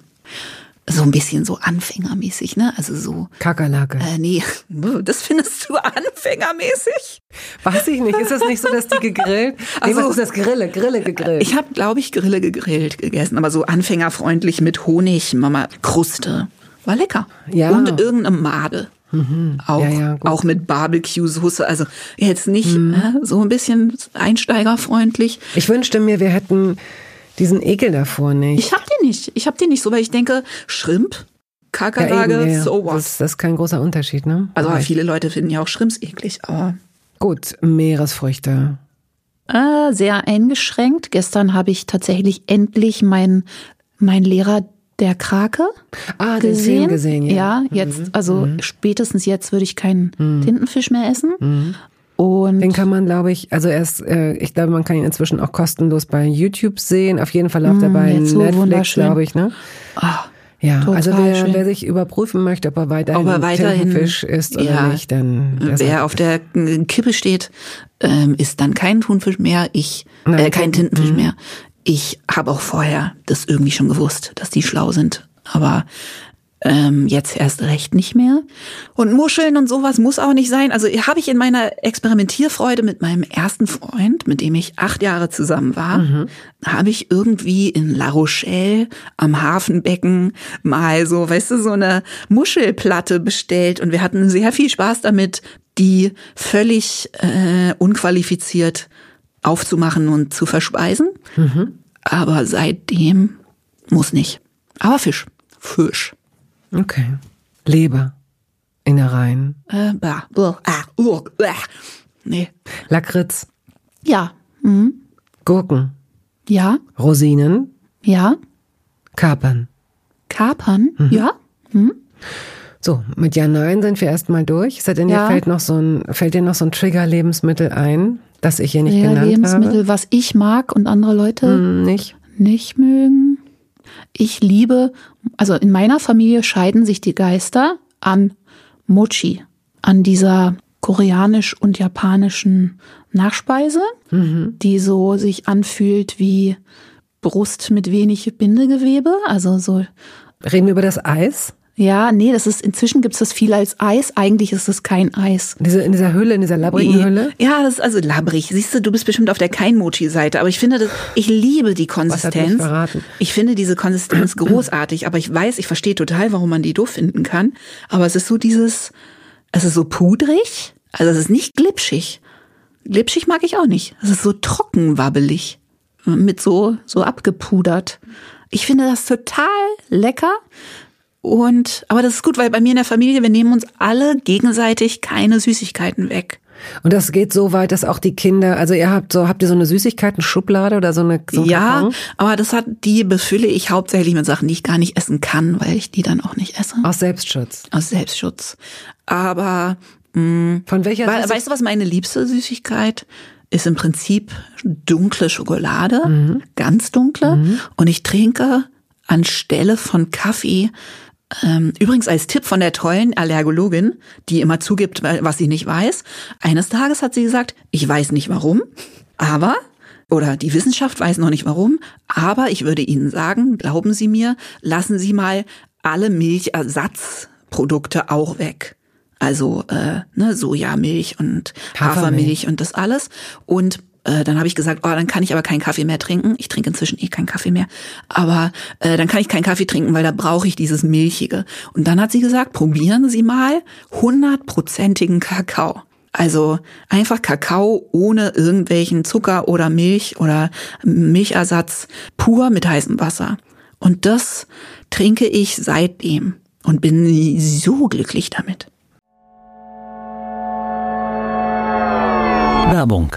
so ein bisschen so anfängermäßig, ne? Also so, Kakerlake. äh, nee, [LAUGHS] das findest du anfängermäßig? Weiß ich nicht. Ist das nicht so, dass die gegrillt? [LAUGHS] Nee, Also- was ist das? Grille, Grille gegrillt. Ich habe, glaube ich, Grille gegrillt gegessen, aber so anfängerfreundlich mit Honig, Mama, Kruste. War lecker. Ja. Und irgendeine Made. Auch, Ja, ja, auch mit Barbecue-Soße. Also jetzt nicht äh, so ein bisschen einsteigerfreundlich. Ich wünschte mir, wir hätten diesen Ekel davor nicht. Ich hab den nicht. Ich hab den nicht so, weil ich denke, Shrimp, Kakerlake, eben, ja. so what. Das, das ist kein großer Unterschied, ne? also Aber viele Leute finden ja auch Shrimps eklig, aber Gut, Meeresfrüchte. Äh, sehr eingeschränkt. Gestern habe ich tatsächlich endlich meinen mein Lehrer der Krake Ah, den gesehen. Film gesehen, ja. Mhm. jetzt, also spätestens jetzt würde ich keinen Tintenfisch mehr essen. Und Den kann man, glaube ich, also erst, äh, ich glaube, man kann ihn inzwischen auch kostenlos bei YouTube sehen. Auf jeden Fall läuft er bei so Netflix, glaube ich, ne? ah, Ja, also wer, wer sich überprüfen möchte, ob er weiterhin, Ob er weiterhin- Tintenfisch isst oder ja. nicht, dann wer auf der Kippe steht, ähm, ist dann kein Thunfisch mehr. Ich, Nein, äh, kein kein- Tintenfisch mehr. Ich habe auch vorher das irgendwie schon gewusst, dass die schlau sind. Aber ähm, jetzt erst recht nicht mehr. Und Muscheln und sowas muss auch nicht sein. Also habe ich in meiner Experimentierfreude mit meinem ersten Freund, mit dem ich acht Jahre zusammen war, habe ich irgendwie in La Rochelle am Hafenbecken mal so, weißt du, so eine Muschelplatte bestellt und wir hatten sehr viel Spaß damit, die völlig äh, unqualifiziert aufzumachen und zu verspeisen. Aber seitdem muss nicht. Aber Fisch. Fisch. Okay. Leber. Innereien. Äh, bah, buh, ah, uh, äh. Nee. Lakritz. ja, mhm. Gurken. ja, Rosinen. ja, Kapern. Kapern, Mhm. ja. So, mit Ja, Nein sind wir erstmal durch. Es denn, dir Ja. fällt noch so ein, fällt dir noch so ein Trigger-Lebensmittel ein, das ich hier nicht Ja, genannt Lebensmittel, habe? was ich mag und andere Leute Hm, nicht. nicht mögen. Ich liebe, also in meiner Familie scheiden sich die Geister an Mochi, an dieser koreanisch und japanischen Nachspeise, die so sich anfühlt wie Brust mit wenig Bindegewebe, also so Reden wir über das Eis? Ja, nee, das ist inzwischen gibt's das viel als Eis, eigentlich ist es kein Eis. Diese, in dieser Hülle, in dieser labbrigen Hülle? Ja, das ist also labbrig. Siehst du, du bist bestimmt auf der Kein-Mochi-Seite. Aber ich finde, das, ich liebe die Konsistenz. verraten? Ich finde diese Konsistenz großartig. Aber ich weiß, ich verstehe total, warum man die doof finden kann. Aber es ist so dieses, es ist so pudrig. Also es ist nicht glitschig. Glitschig mag ich auch nicht. Es ist so trockenwabbelig. Mit so, so abgepudert. Ich finde das total lecker. Und, aber das ist gut, weil bei mir in der Familie, wir nehmen uns alle gegenseitig keine Süßigkeiten weg. Und das geht so weit, dass auch die Kinder, also ihr habt so, habt ihr so eine Süßigkeiten-Schublade oder so eine so Ja, Karton? aber das hat, die befülle ich hauptsächlich mit Sachen, die ich gar nicht essen kann, weil ich die dann auch nicht esse. Aus Selbstschutz. Aus Selbstschutz. Aber mh, Von welcher we Süßig- weißt du, was meine liebste Süßigkeit ist? Im Prinzip dunkle Schokolade, Mhm. ganz dunkle. Und ich trinke anstelle von Kaffee übrigens als Tipp von der tollen Allergologin, die immer zugibt, was sie nicht weiß. Eines Tages hat sie gesagt, ich weiß nicht warum, aber, oder die Wissenschaft weiß noch nicht warum, aber ich würde Ihnen sagen, glauben Sie mir, lassen Sie mal alle Milchersatzprodukte auch weg. Also äh, ne, Sojamilch und Hafermilch. Hafermilch und das alles. Und äh, dann habe ich gesagt, oh, dann kann ich aber keinen Kaffee mehr trinken. Ich trinke inzwischen eh keinen Kaffee mehr. Aber äh, dann kann ich keinen Kaffee trinken, weil da brauche ich dieses Milchige. Und dann hat sie gesagt, probieren Sie mal hundertprozentigen Kakao. Also einfach Kakao ohne irgendwelchen Zucker oder Milch oder Milchersatz, pur mit heißem Wasser. Und das trinke ich seitdem und bin so glücklich damit. Werbung.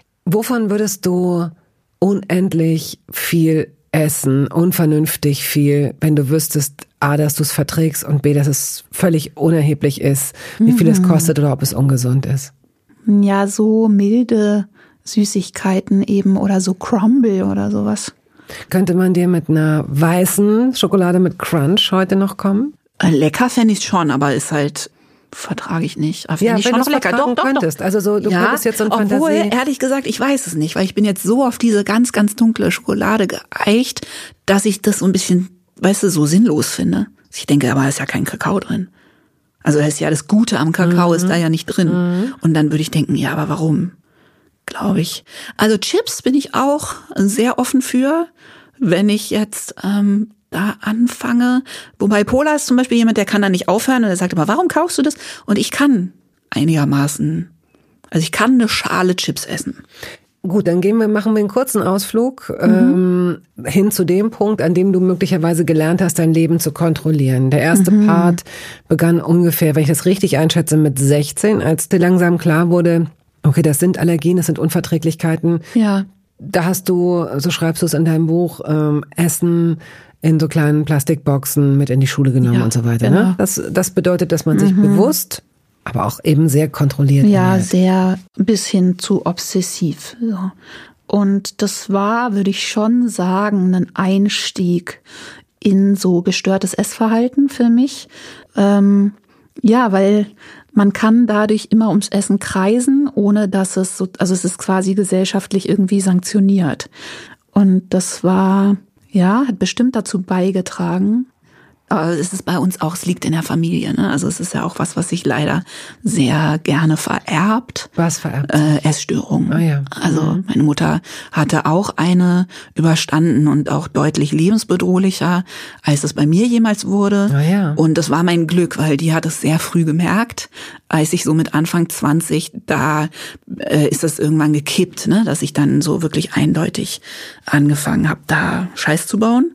Wovon würdest du unendlich viel essen, unvernünftig viel, wenn du wüsstest, A, dass du es verträgst und B, dass es völlig unerheblich ist, wie viel es kostet oder ob es ungesund ist? Ja, so milde Süßigkeiten eben oder so Crumble oder sowas. Könnte man dir mit einer weißen Schokolade mit Crunch heute noch kommen? Äh, Lecker fände ich schon, aber ist halt vertrage ich nicht. Aber Ja, ich wenn schon du noch lecker. Doch, doch, doch. könntest. Also so, du ja, könntest jetzt so ein obwohl, Fantasie... ehrlich gesagt, ich weiß es nicht, weil ich bin jetzt so auf diese ganz, ganz dunkle Schokolade geeicht, dass ich das so ein bisschen, weißt du, so sinnlos finde. Ich denke, aber da ist ja kein Kakao drin. Also da ist ja das Gute am Kakao ist da ja nicht drin. Und dann würde ich denken, ja, aber warum? Glaube ich. Also Chips bin ich auch sehr offen für, wenn ich jetzt ähm, da anfange. Wobei Pola ist zum Beispiel jemand, der kann da nicht aufhören und er sagt immer, warum kaufst du das? Und ich kann einigermaßen, also ich kann eine Schale Chips essen. Gut, dann gehen wir, machen wir einen kurzen Ausflug ähm, hin zu dem Punkt, an dem du möglicherweise gelernt hast, dein Leben zu kontrollieren. Der erste Part begann ungefähr, wenn ich das richtig einschätze, mit 16, als dir langsam klar wurde, okay, das sind Allergien, das sind Unverträglichkeiten. Ja. Da hast du, so schreibst du es in deinem Buch, ähm, Essen in so kleinen Plastikboxen mit in die Schule genommen Ja, und so weiter. genau. Ne? Das, das bedeutet, dass man sich bewusst, aber auch eben sehr kontrolliert Ja, ernährt. sehr bis hin zu obsessiv. So. Und das war, würde ich schon sagen, ein Einstieg in so gestörtes Essverhalten für mich. Ähm, ja, weil man kann dadurch immer ums Essen kreisen, ohne dass es so, also es ist quasi gesellschaftlich irgendwie sanktioniert. Und das war, ja, hat bestimmt dazu beigetragen, Aber es ist bei uns auch, es liegt in der Familie. Ne? Also es ist ja auch was, was sich leider sehr gerne vererbt. Was vererbt? Äh, Essstörungen. Ah, ja. Also meine Mutter hatte auch eine überstanden und auch deutlich lebensbedrohlicher, als es bei mir jemals wurde. Ah, ja. Und das war mein Glück, weil die hat es sehr früh gemerkt. Als ich so mit Anfang 20, da äh, ist das irgendwann gekippt, ne? dass ich dann so wirklich eindeutig angefangen habe, da Scheiß zu bauen.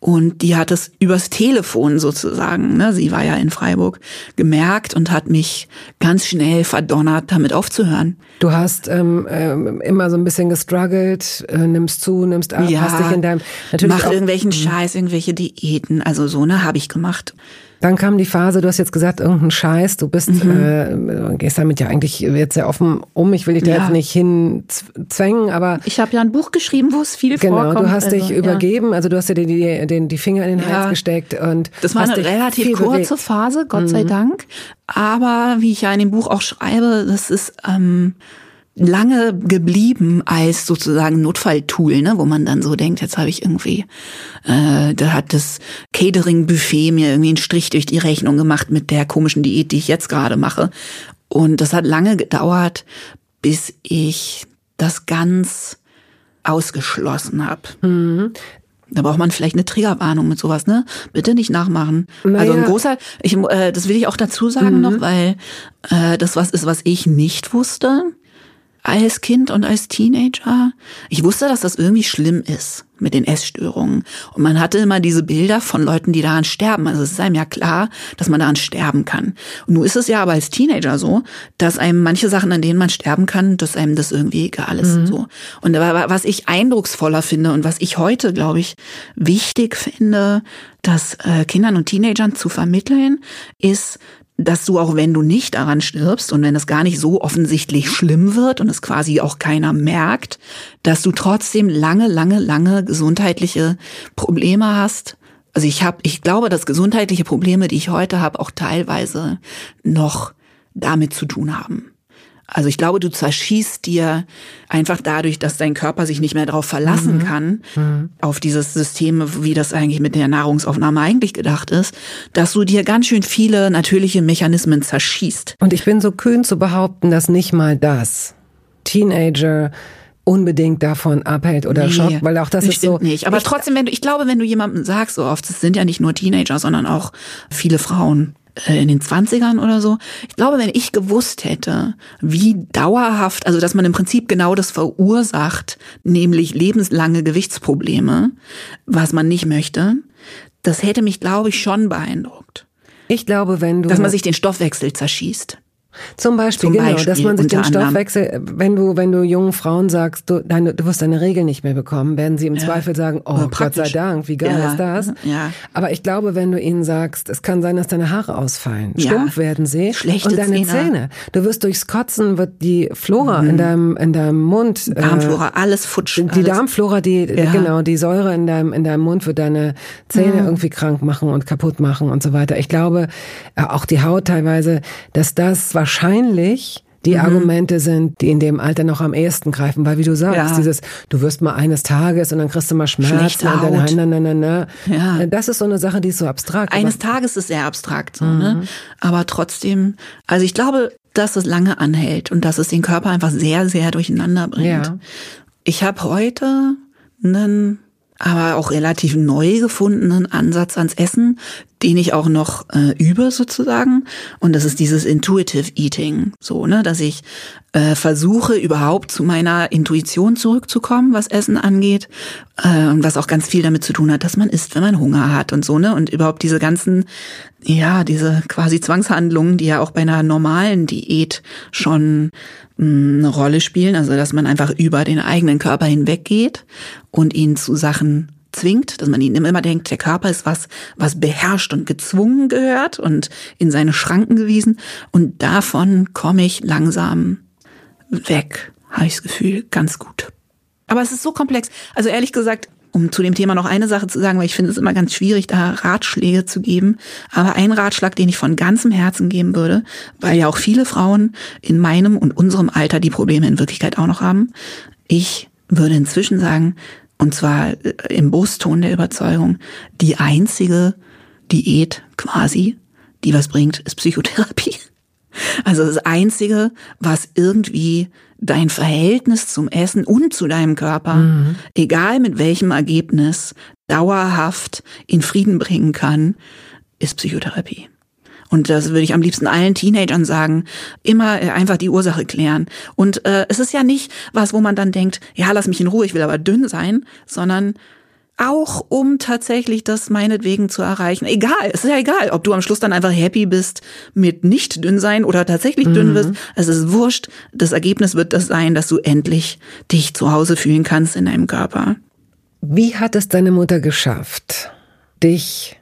Und die hat es übers Telefon sozusagen, ne, sie war ja in Freiburg, gemerkt und hat mich ganz schnell verdonnert, damit aufzuhören. Du hast ähm, ähm, immer so ein bisschen gestruggelt, äh, nimmst zu, nimmst ab, hast dich in deinem natürlich mach auch, irgendwelchen Scheiß, irgendwelche Diäten, also so ne, habe ich gemacht. Dann kam die Phase, du hast jetzt gesagt, irgendein Scheiß, du bist, äh, gehst damit ja eigentlich jetzt sehr offen um. Ich will dich da Mhm. Ja. jetzt nicht hinzwängen, aber Ich habe ja ein Buch geschrieben, wo es viel genau, vorkommt. du hast also, dich ja. übergeben, also du hast dir die, die, den, die Finger in den Ja. Hals gesteckt und Das war eine relativ kurze bewegt. Phase, Gott Mhm. sei Dank. Aber wie ich ja in dem Buch auch schreibe, das ist ähm, lange geblieben als sozusagen Notfalltool, ne, wo man dann so denkt, jetzt habe ich irgendwie, äh, da hat das Catering-Buffet mir irgendwie einen Strich durch die Rechnung gemacht mit der komischen Diät, die ich jetzt gerade mache. Und das hat lange gedauert, bis ich das ganz ausgeschlossen habe. Mhm. Da braucht man vielleicht eine Triggerwarnung mit sowas, ne? Bitte nicht nachmachen. Also ein Naja. großer, ich, äh, das will ich auch dazu sagen Mhm. noch, weil äh, das was ist, was ich nicht wusste als Kind und als Teenager. Ich wusste, dass das irgendwie schlimm ist mit den Essstörungen. Und man hatte immer diese Bilder von Leuten, die daran sterben. Also es ist einem ja klar, dass man daran sterben kann. Und nun ist es ja aber als Teenager so, dass einem manche Sachen, an denen man sterben kann, dass einem das irgendwie egal ist. So. Und aber was ich eindrucksvoller finde und was ich heute, glaube ich, wichtig finde, das äh, Kindern und Teenagern zu vermitteln, ist, dass du auch wenn du nicht daran stirbst und wenn es gar nicht so offensichtlich schlimm wird und es quasi auch keiner merkt, dass du trotzdem lange, lange, lange gesundheitliche Probleme hast. Also ich habe, ich glaube, dass gesundheitliche Probleme, die ich heute habe, auch teilweise noch damit zu tun haben. Also ich glaube, du zerschießt dir einfach dadurch, dass dein Körper sich nicht mehr darauf verlassen Mhm. kann, auf dieses System, wie das eigentlich mit der Nahrungsaufnahme eigentlich gedacht ist, dass du dir ganz schön viele natürliche Mechanismen zerschießt. Und ich bin so kühn zu behaupten, dass nicht mal das Teenager unbedingt davon abhält oder Nee, schockt, weil auch das ist so. nicht. Aber ich, trotzdem, wenn du, ich glaube, wenn du jemandem sagst, so oft, es sind ja nicht nur Teenager, sondern auch viele Frauen in den Zwanzigern oder so. Ich glaube, wenn ich gewusst hätte, wie dauerhaft, also dass man im Prinzip genau das verursacht, nämlich lebenslange Gewichtsprobleme, was man nicht möchte, das hätte mich, glaube ich, schon beeindruckt. ich glaube, wenn du Dass man sich den Stoffwechsel zerschießt. Zum Beispiel, Zum genau, Beispiel, dass man sich den anderem. Stoffwechsel, wenn du, wenn du jungen Frauen sagst, du, deine, du wirst deine Regel nicht mehr bekommen, werden sie im Zweifel sagen, oh Gott sei. Dank, wie geil Ja, ist das? ja. Aber ich glaube, wenn du ihnen sagst, es kann sein, dass deine Haare ausfallen, Ja. stumpf werden sie Schlechte und deine Zähne. Zähne. Du wirst durchs Kotzen, wird die Flora in deinem, in deinem Mund, äh, Darmflora, alles futsch. die alles. Darmflora, die Ja. genau die Säure in deinem in deinem Mund wird deine Zähne irgendwie krank machen und kaputt machen und so weiter. Ich glaube äh, auch die Haut teilweise, dass das wahrscheinlich die Mhm. Argumente sind, die in dem Alter noch am ehesten greifen, weil wie du sagst, Ja. dieses du wirst mal eines Tages und dann kriegst du mal Schmerzen und dann na, na, na, na. Ja. Äh, Das ist so eine Sache, die ist so abstrakt. Eines Tages ist sehr abstrakt, so, Mhm. ne? Aber trotzdem, also ich glaube, dass es lange anhält und dass es den Körper einfach sehr, sehr durcheinander bringt. Ja. Ich habe heute einen, aber auch relativ neu gefundenen Ansatz ans Essen, den ich auch noch äh, übe sozusagen. Und das ist dieses Intuitive Eating, so, ne, dass ich äh, versuche überhaupt zu meiner Intuition zurückzukommen, was Essen angeht, äh, und was auch ganz viel damit zu tun hat, dass man isst, wenn man Hunger hat und so, ne, und überhaupt diese ganzen, ja, diese quasi Zwangshandlungen, die ja auch bei einer normalen Diät schon mh, eine Rolle spielen, also dass man einfach über den eigenen Körper hinweggeht und ihn zu Sachen zwingt, dass man ihn immer denkt, der Körper ist was, was beherrscht und gezwungen gehört und in seine Schranken gewiesen. Und davon komme ich langsam weg, habe ich das Gefühl, ganz gut. Aber es ist so komplex. Also ehrlich gesagt, um zu dem Thema noch eine Sache zu sagen, weil ich finde es immer ganz schwierig, da Ratschläge zu geben. Aber ein Ratschlag, den ich von ganzem Herzen geben würde, weil ja auch viele Frauen in meinem und unserem Alter die Probleme in Wirklichkeit auch noch haben. Ich würde inzwischen sagen, und zwar äh, im Brustton der Überzeugung, die einzige Diät quasi, die was bringt, ist Psychotherapie. [LAUGHS] Also das Einzige, was irgendwie dein Verhältnis zum Essen und zu deinem Körper, egal mit welchem Ergebnis, dauerhaft in Frieden bringen kann, ist Psychotherapie. Und das würde ich am liebsten allen Teenagern sagen, immer äh, einfach die Ursache klären. Und äh, es ist ja nicht was, wo man dann denkt, ja, lass mich in Ruhe, ich will aber dünn sein, sondern auch um tatsächlich das meinetwegen zu erreichen. Egal, es ist ja egal, ob du am Schluss dann einfach happy bist mit nicht dünn sein oder tatsächlich dünn wirst. Es ist wurscht. Das Ergebnis wird das sein, dass du endlich dich zu Hause fühlen kannst in deinem Körper. Wie hat es deine Mutter geschafft, dich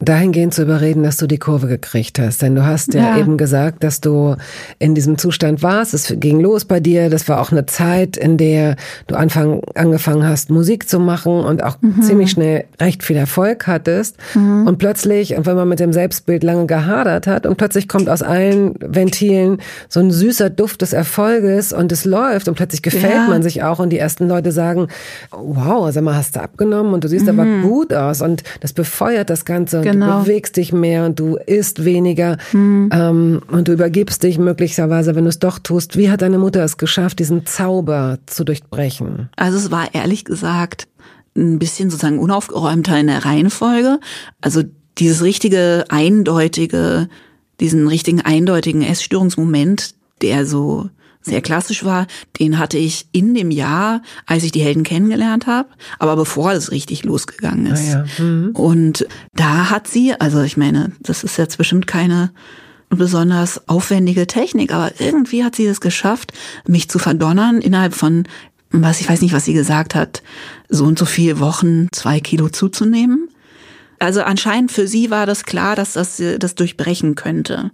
dahingehend zu überreden, dass du die Kurve gekriegt hast? Denn du hast ja, Ja. eben gesagt, dass du in diesem Zustand warst. Es ging los bei dir. Das war auch eine Zeit, in der du anfang, angefangen hast, Musik zu machen und auch ziemlich schnell recht viel Erfolg hattest. Und plötzlich, und wenn man mit dem Selbstbild lange gehadert hat, und plötzlich kommt aus allen Ventilen so ein süßer Duft des Erfolges und es läuft und plötzlich gefällt Ja. man sich auch und die ersten Leute sagen, wow, sag mal, hast du abgenommen und du siehst aber gut aus und das befeuert das Ganze Genau. du bewegst dich mehr und du isst weniger ähm, und du übergibst dich möglicherweise, wenn du es doch tust. Wie hat deine Mutter es geschafft, diesen Zauber zu durchbrechen? Also es war ehrlich gesagt ein bisschen sozusagen unaufgeräumter in der Reihenfolge. Also dieses richtige, eindeutige, diesen richtigen, eindeutigen Essstörungsmoment, der so sehr klassisch war, den hatte ich in dem Jahr, als ich die Helden kennengelernt habe, aber bevor es richtig losgegangen ist. Ah ja. Und da hat sie, also ich meine, das ist jetzt bestimmt keine besonders aufwendige Technik, aber irgendwie hat sie es geschafft, mich zu verdonnern innerhalb von, was ich weiß nicht, was sie gesagt hat, so und so viele Wochen zwei Kilo zuzunehmen. Also anscheinend für sie war das klar, dass das äh, das durchbrechen könnte.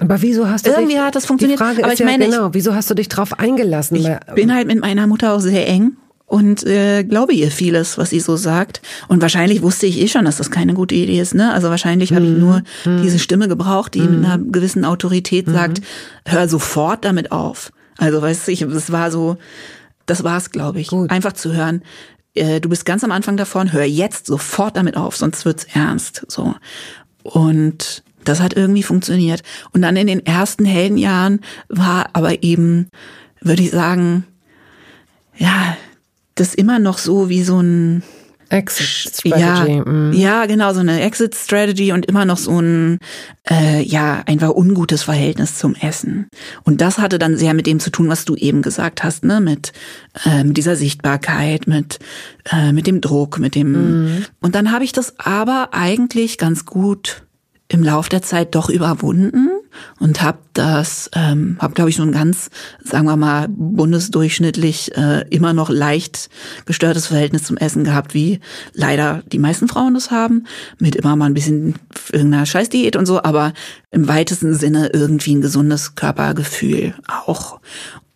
Aber wieso hast du Irgendwie dich, hat das funktioniert. Die Frage Aber ist ich ja meine, ich- genau, wieso hast du dich drauf eingelassen? Ich bin halt mit meiner Mutter auch sehr eng und äh, glaube ihr vieles, was sie so sagt. Und wahrscheinlich wusste ich eh schon, dass das keine gute Idee ist. Ne? Also wahrscheinlich habe ich nur diese Stimme gebraucht, die mit einer gewissen Autorität sagt, hör sofort damit auf. Also weißt du, ich, das war so, das war's, glaube ich. Gut. Einfach zu hören, äh, du bist ganz am Anfang davon, hör jetzt sofort damit auf, sonst wird's ernst. So. Und das hat irgendwie funktioniert. Und dann in den ersten Heldenjahren war aber eben, würde ich sagen, ja, das immer noch so wie so ein Exit Strategy. ja, mm. ja, genau, so eine Exit Strategy und immer noch so ein äh, ja, einfach ungutes Verhältnis zum Essen. Und das hatte dann sehr mit dem zu tun, was du eben gesagt hast, ne, mit äh, mit dieser Sichtbarkeit, mit äh, mit dem Druck, mit dem Und dann habe ich das aber eigentlich ganz gut im Lauf der Zeit doch überwunden und habe das, ähm, habe glaube ich so ein ganz, sagen wir mal, bundesdurchschnittlich äh, immer noch leicht gestörtes Verhältnis zum Essen gehabt, wie leider die meisten Frauen das haben, mit immer mal ein bisschen irgendeiner Scheißdiät und so, aber im weitesten Sinne irgendwie ein gesundes Körpergefühl auch.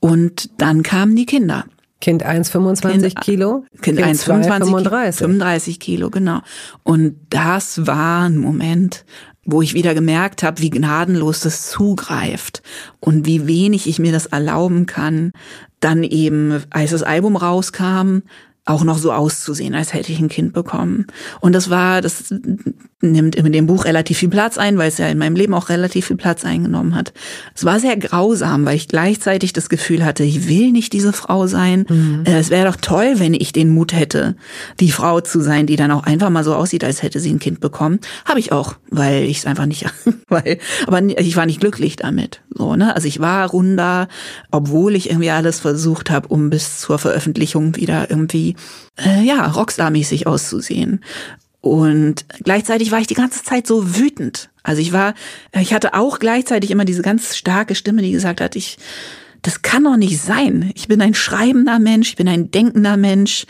Und dann kamen die Kinder. Kind 1,25 Kilo? Kind 1,35 35 Kilo, genau. Und das war ein Moment, wo ich wieder gemerkt habe, wie gnadenlos das zugreift und wie wenig ich mir das erlauben kann. Dann eben, als das Album rauskam, auch noch so auszusehen, als hätte ich ein Kind bekommen. Und das war, das nimmt in dem Buch relativ viel Platz ein, weil es ja in meinem Leben auch relativ viel Platz eingenommen hat. Es war sehr grausam, weil ich gleichzeitig das Gefühl hatte, ich will nicht diese Frau sein. Mhm. Äh, es wäre doch toll, wenn ich den Mut hätte, die Frau zu sein, die dann auch einfach mal so aussieht, als hätte sie ein Kind bekommen. Habe ich auch, weil ich es einfach nicht, [LAUGHS] weil, aber ich war nicht glücklich damit. So, ne? Also ich war runder, obwohl ich irgendwie alles versucht habe, um bis zur Veröffentlichung wieder irgendwie äh, ja, Rockstar-mäßig auszusehen. Und gleichzeitig war ich die ganze Zeit so wütend. Also ich war, ich hatte auch gleichzeitig immer diese ganz starke Stimme, die gesagt hat, ich, das kann doch nicht sein. Ich bin ein schreibender Mensch, ich bin ein denkender Mensch.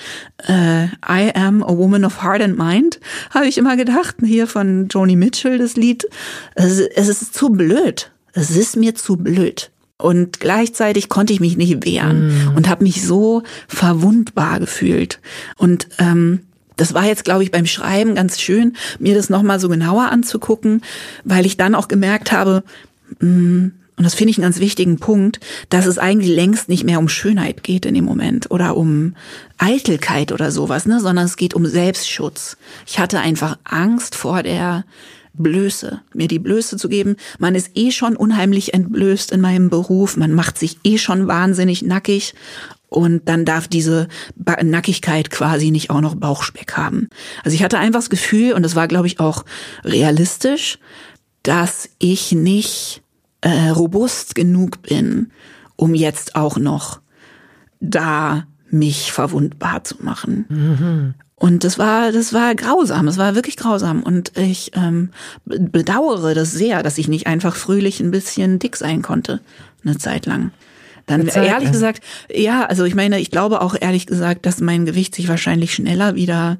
Uh, I am a woman of heart and mind, habe ich immer gedacht. Hier von Joni Mitchell, das Lied. Es, es ist zu blöd. Es ist mir zu blöd. Und gleichzeitig konnte ich mich nicht wehren mm. und habe mich so verwundbar gefühlt. Und ähm, das war jetzt, glaube ich, beim Schreiben ganz schön, mir das nochmal so genauer anzugucken, weil ich dann auch gemerkt habe, mm, und das finde ich einen ganz wichtigen Punkt, dass es eigentlich längst nicht mehr um Schönheit geht in dem Moment oder um Eitelkeit oder sowas, ne, sondern es geht um Selbstschutz. Ich hatte einfach Angst vor der Blöße, mir die Blöße zu geben. Man ist eh schon unheimlich entblößt in meinem Beruf, man macht sich eh schon wahnsinnig nackig und dann darf diese Nackigkeit quasi nicht auch noch Bauchspeck haben. Also ich hatte einfach das Gefühl, und das war, glaube ich, auch realistisch, dass ich nicht äh, robust genug bin, um jetzt auch noch da mich verwundbar zu machen. Mhm. Und das war, das war grausam, es war wirklich grausam. Und ich ähm, bedauere das sehr, dass ich nicht einfach fröhlich ein bisschen dick sein konnte, eine Zeit lang. Dann Zeit, ehrlich ja. gesagt, ja, also ich meine, ich glaube auch ehrlich gesagt, dass mein Gewicht sich wahrscheinlich schneller wieder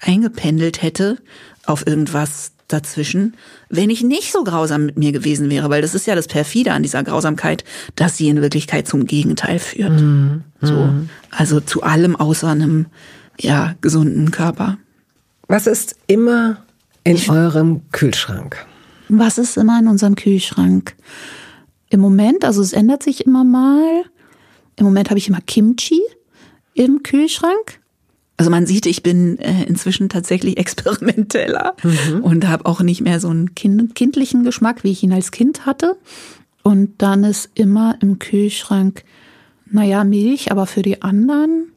eingependelt hätte auf irgendwas dazwischen, wenn ich nicht so grausam mit mir gewesen wäre, weil das ist ja das perfide an dieser Grausamkeit, dass sie in Wirklichkeit zum Gegenteil führt. Mhm. So, mhm. also zu allem außer einem ja gesunden Körper. Was ist immer in ich, eurem Kühlschrank? Was ist immer in unserem Kühlschrank? Im Moment, also es ändert sich immer mal. Im Moment habe ich immer Kimchi im Kühlschrank. Also man sieht, ich bin äh, inzwischen tatsächlich [LAUGHS] experimenteller mhm. und habe auch nicht mehr so einen kind kindlichen Geschmack, wie ich ihn als Kind hatte. Und dann ist immer im Kühlschrank, naja, Milch, aber für die anderen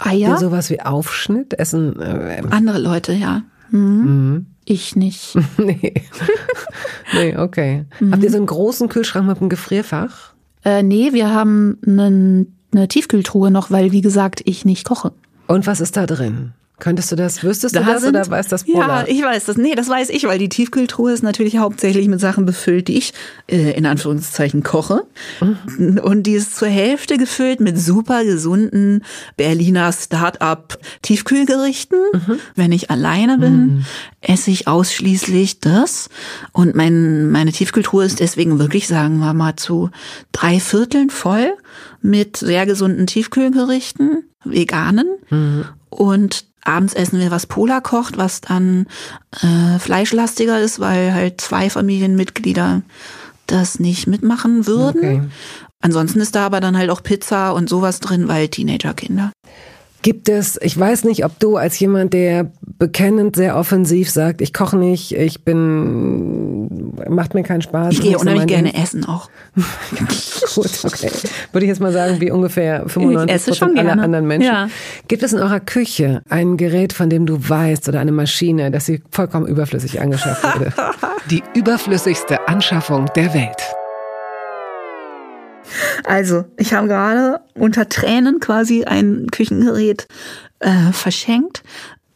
Eier. Sowas wie Aufschnitt essen? Äh, Andere Leute, ja. Mhm. Mhm. Ich nicht. [LAUGHS] nee. [LAUGHS] nee, okay. Mhm. Habt ihr so einen großen Kühlschrank mit einem Gefrierfach? Äh, nee, wir haben einen, eine Tiefkühltruhe noch, weil, wie gesagt, ich nicht koche. Und was ist da drin? Könntest du das, wüsstest da du das sind, oder weiß das Polar? Ja, ich weiß das. Nee, das weiß ich, weil die Tiefkühltruhe ist natürlich hauptsächlich mit Sachen befüllt, die ich äh, in Anführungszeichen koche. Mhm. Und die ist zur Hälfte gefüllt mit super gesunden Berliner Start-up Tiefkühlgerichten. Mhm. Wenn ich alleine bin, mhm. esse ich ausschließlich das. Und mein, meine Tiefkühltruhe ist deswegen wirklich, sagen wir mal, zu drei Vierteln voll mit sehr gesunden Tiefkühlgerichten, veganen. Mhm. Und abends essen wir was Polar kocht, was dann äh, fleischlastiger ist, weil halt zwei Familienmitglieder das nicht mitmachen würden. Okay. Ansonsten ist da aber dann halt auch Pizza und sowas drin, weil Teenagerkinder. Gibt es, ich weiß nicht, ob du als jemand, der bekennend sehr offensiv sagt, ich koche nicht, ich bin, macht mir keinen Spaß. Ich gehe unheimlich gerne essen auch. [LAUGHS] Gut, okay. Würde ich jetzt mal sagen, wie ungefähr 95 aller anderen Menschen. Ja. Gibt es in eurer Küche ein Gerät, von dem du weißt oder eine Maschine, dass sie vollkommen überflüssig angeschafft wurde? [LAUGHS] Die überflüssigste Anschaffung der Welt. Also, ich habe gerade unter Tränen quasi ein Küchengerät äh, verschenkt.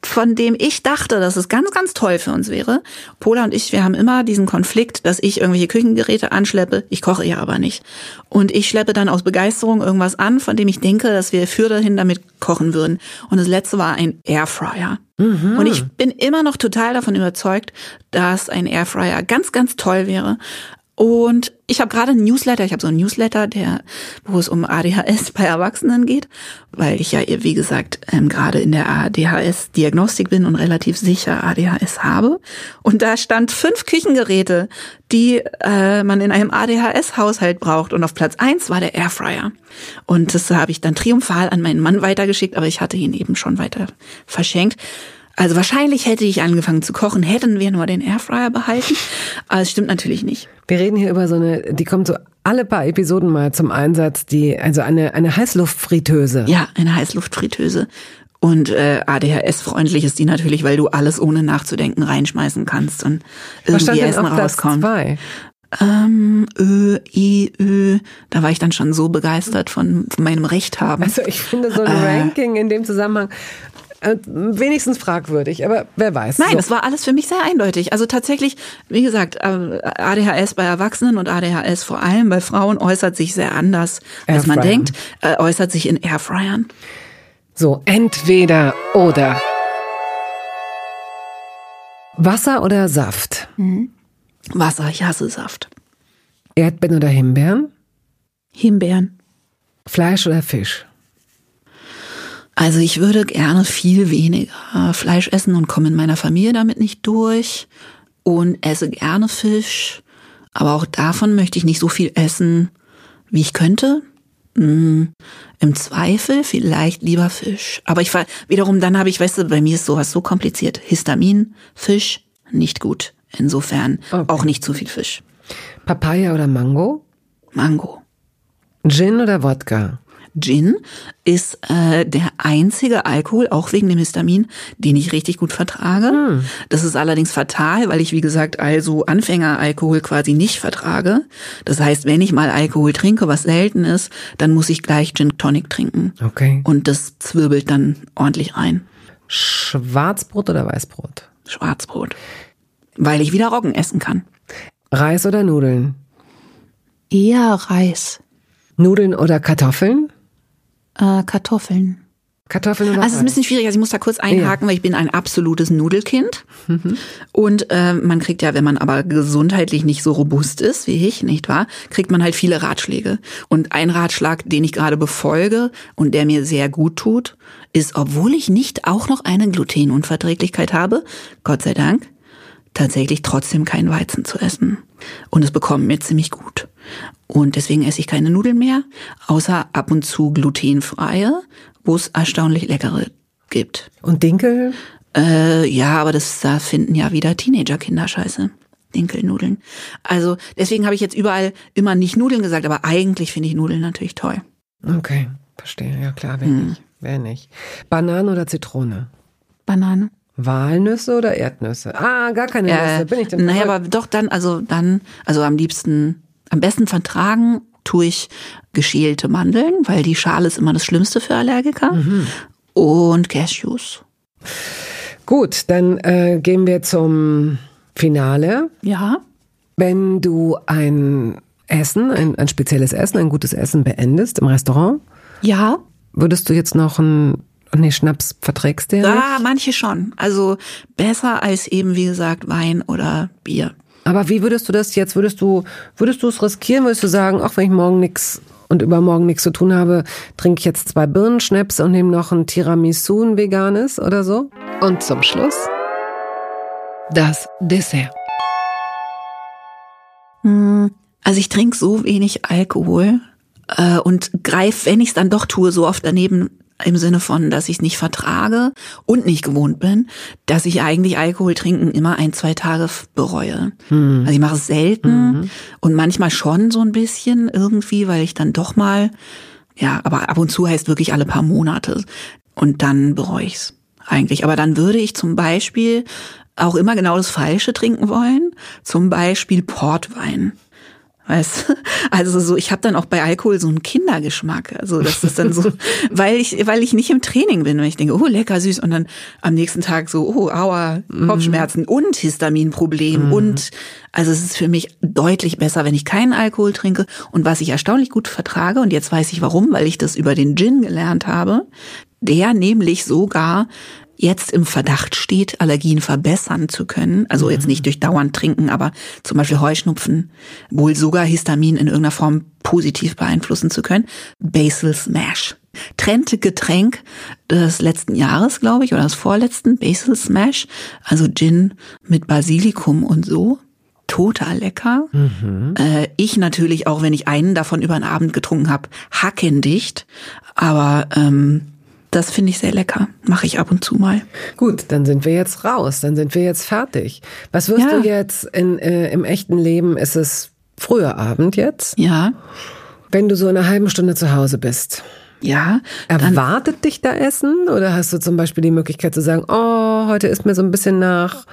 von dem ich dachte, dass es ganz, ganz toll für uns wäre. Pola und ich, wir haben immer diesen Konflikt, dass ich irgendwelche Küchengeräte anschleppe, ich koche ja aber nicht. Und ich schleppe dann aus Begeisterung irgendwas an, von dem ich denke, dass wir für dahin damit kochen würden. Und das letzte war ein Airfryer. Mhm. Und ich bin immer noch total davon überzeugt, dass ein Airfryer ganz, ganz toll wäre. Und ich habe gerade einen Newsletter, ich habe so einen Newsletter, der, wo es um ADHS bei Erwachsenen geht, weil ich ja, wie gesagt, ähm, gerade in der ADHS-Diagnostik bin und relativ sicher ADHS habe. Und da stand fünf Küchengeräte, die äh, man in einem ADHS-Haushalt braucht. Und auf Platz eins war der Airfryer. Und das habe ich dann triumphal an meinen Mann weitergeschickt, aber ich hatte ihn eben schon weiter verschenkt. Also wahrscheinlich hätte ich angefangen zu kochen, hätten wir nur den Airfryer behalten. Aber es stimmt natürlich nicht. Wir reden hier über so eine, die kommt so alle paar Episoden mal zum Einsatz, die, also eine, eine Heißluftfritteuse. Ja, eine Heißluftfritteuse. Und äh, ADHS-freundlich ist die natürlich, weil du alles ohne nachzudenken reinschmeißen kannst und irgendwie Essen rauskommt. Zwei? Ähm, Ö, I, Ö. Da war ich dann schon so begeistert von, von meinem Recht haben. Also ich finde so ein äh, Ranking in dem Zusammenhang äh, wenigstens fragwürdig, aber wer weiß. Nein, so. das war alles für mich sehr eindeutig. Also tatsächlich, wie gesagt, äh, ADHS bei Erwachsenen und ADHS vor allem bei Frauen äußert sich sehr anders, als man denkt, äh, äußert sich in Airfryern. So, entweder oder. Wasser oder Saft? Mhm. Wasser, ich hasse Saft. Erdbeeren oder Himbeeren? Himbeeren. Fleisch oder Fisch? Also ich würde gerne viel weniger Fleisch essen und komme in meiner Familie damit nicht durch und esse gerne Fisch. Aber auch davon möchte ich nicht so viel essen, wie ich könnte. Hm, Im Zweifel vielleicht lieber Fisch. Aber ich war wiederum, dann habe ich, weißt du, bei mir ist sowas so kompliziert. Histamin, Fisch, nicht gut. Insofern okay. auch nicht zu viel Fisch. Papaya oder Mango? Mango. Gin oder Wodka? Gin ist äh, der einzige Alkohol, auch wegen dem Histamin, den ich richtig gut vertrage. Hm. Das ist allerdings fatal, weil ich, wie gesagt, also Anfängeralkohol quasi nicht vertrage. Das heißt, wenn ich mal Alkohol trinke, was selten ist, dann muss ich gleich Gin Tonic trinken. Okay. Und das zwirbelt dann ordentlich rein. Schwarzbrot oder Weißbrot? Schwarzbrot. Weil ich wieder Roggen essen kann. Reis oder Nudeln? Eher Reis. Nudeln oder Kartoffeln? Äh, Kartoffeln. Kartoffeln oder Also es ist ein bisschen schwierig. Also ich muss da kurz einhaken, ja. weil ich bin ein absolutes Nudelkind. Mhm. Und äh, man kriegt ja, wenn man aber gesundheitlich nicht so robust ist wie ich, nicht wahr, kriegt man halt viele Ratschläge. Und ein Ratschlag, den ich gerade befolge und der mir sehr gut tut, ist, obwohl ich nicht auch noch eine Glutenunverträglichkeit habe, Gott sei Dank, tatsächlich trotzdem kein Weizen zu essen. Und es bekommt mir ziemlich gut. Und deswegen esse ich keine Nudeln mehr, außer ab und zu glutenfreie, wo es erstaunlich leckere gibt. Und Dinkel? Äh, ja, aber das da finden ja wieder Teenager-Kinder scheiße. Dinkelnudeln. Also deswegen habe ich jetzt überall immer nicht Nudeln gesagt, aber eigentlich finde ich Nudeln natürlich toll. Okay, verstehe. Ja klar, wer hm. nicht. Wer nicht. Banane oder Zitrone? Banane. Walnüsse oder Erdnüsse? Ah, gar keine Nüsse. Äh, Bin ich denn? Naja, aber doch dann, also dann, also am liebsten am besten vertragen tue ich geschälte Mandeln, weil die Schale ist immer das Schlimmste für Allergiker. Mhm. Und Cashews. Gut, dann äh, gehen wir zum Finale. Ja. Wenn du ein Essen, ein, ein spezielles Essen, ein gutes Essen beendest im Restaurant. Ja. Würdest du jetzt noch ein Nee, Schnaps verträgst du ja Ja, nicht? manche schon. Also besser als eben, wie gesagt, Wein oder Bier. Aber wie würdest du das jetzt, würdest du, würdest du es riskieren, würdest du sagen, auch wenn ich morgen nichts und übermorgen nichts zu tun habe, trinke ich jetzt zwei Birnenschnaps und nehme noch ein Tiramisu, ein veganes oder so? Und zum Schluss das Dessert. Hm, also ich trinke so wenig Alkohol äh, und greife, wenn ich es dann doch tue, so oft daneben, im Sinne von, dass ich es nicht vertrage und nicht gewohnt bin, dass ich eigentlich Alkohol trinken immer ein, zwei Tage bereue. Mhm. Also ich mache es selten mhm. und manchmal schon so ein bisschen irgendwie, weil ich dann doch mal, ja, aber ab und zu heißt wirklich alle paar Monate und dann bereue ich es eigentlich. Aber dann würde ich zum Beispiel auch immer genau das Falsche trinken wollen, zum Beispiel Portwein. Weißt du? [LAUGHS] Also so, ich habe dann auch bei Alkohol so einen Kindergeschmack. Also das ist dann so, [LAUGHS] weil ich, weil ich nicht im Training bin und ich denke, oh lecker süß und dann am nächsten Tag so, oh aua, Kopfschmerzen mhm. und Histaminproblem mhm. und also es ist für mich deutlich besser, wenn ich keinen Alkohol trinke und was ich erstaunlich gut vertrage und jetzt weiß ich warum, weil ich das über den Gin gelernt habe, der nämlich sogar jetzt im Verdacht steht, Allergien verbessern zu können, also jetzt nicht durch dauernd trinken, aber zum Beispiel Heuschnupfen, wohl sogar Histamin in irgendeiner Form positiv beeinflussen zu können. Basil Smash. Trennte Getränk des letzten Jahres, glaube ich, oder des vorletzten, Basil Smash, also Gin mit Basilikum und so. Total lecker. Mhm. Äh, ich natürlich auch, wenn ich einen davon über den Abend getrunken habe, hackendicht. Aber ähm, das finde ich sehr lecker. Mache ich ab und zu mal. Gut, dann sind wir jetzt raus. Dann sind wir jetzt fertig. Was wirst ja. du jetzt in, äh, im echten Leben? Ist es früher Abend jetzt? Ja. Wenn du so in einer halben Stunde zu Hause bist. Ja. Erwartet dich da Essen? Oder hast du zum Beispiel die Möglichkeit zu sagen, oh, heute ist mir so ein bisschen nach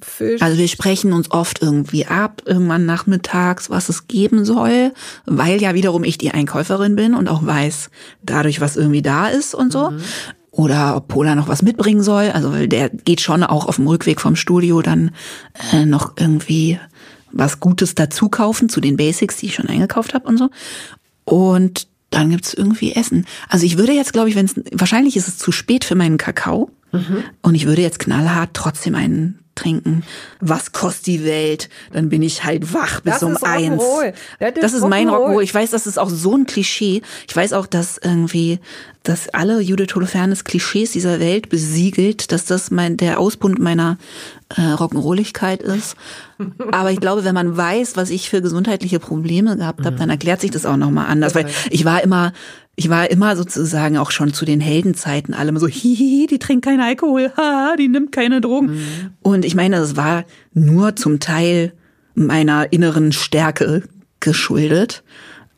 Fisch. Also wir sprechen uns oft irgendwie ab, irgendwann nachmittags, was es geben soll, weil ja wiederum ich die Einkäuferin bin und auch weiß dadurch, was irgendwie da ist und so. Mhm. Oder ob Pola noch was mitbringen soll. Also weil der geht schon auch auf dem Rückweg vom Studio dann äh, noch irgendwie was Gutes dazu kaufen zu den Basics, die ich schon eingekauft habe und so. Und dann gibt's irgendwie Essen. Also ich würde jetzt, glaube ich, wenn es wahrscheinlich ist es zu spät für meinen Kakao. Mhm. Und ich würde jetzt knallhart trotzdem einen trinken. Was kostet die Welt? Dann bin ich halt wach bis das um eins. Das, das ist mein Rock'n'Roll. Ich weiß, das ist auch so ein Klischee. Ich weiß auch, dass irgendwie, dass alle Judith Holofernes Klischees dieser Welt besiegelt, dass das mein, der Ausbund meiner äh, Rock'n'Rolligkeit ist. [LAUGHS] Aber ich glaube, wenn man weiß, was ich für gesundheitliche Probleme gehabt habe, dann erklärt sich das auch nochmal anders. Weil ich war immer ich war immer sozusagen auch schon zu den Heldenzeiten alle immer so, hihi, die trinkt keinen Alkohol, ha, die nimmt keine Drogen. Mhm. Und ich meine, das war nur zum Teil meiner inneren Stärke geschuldet.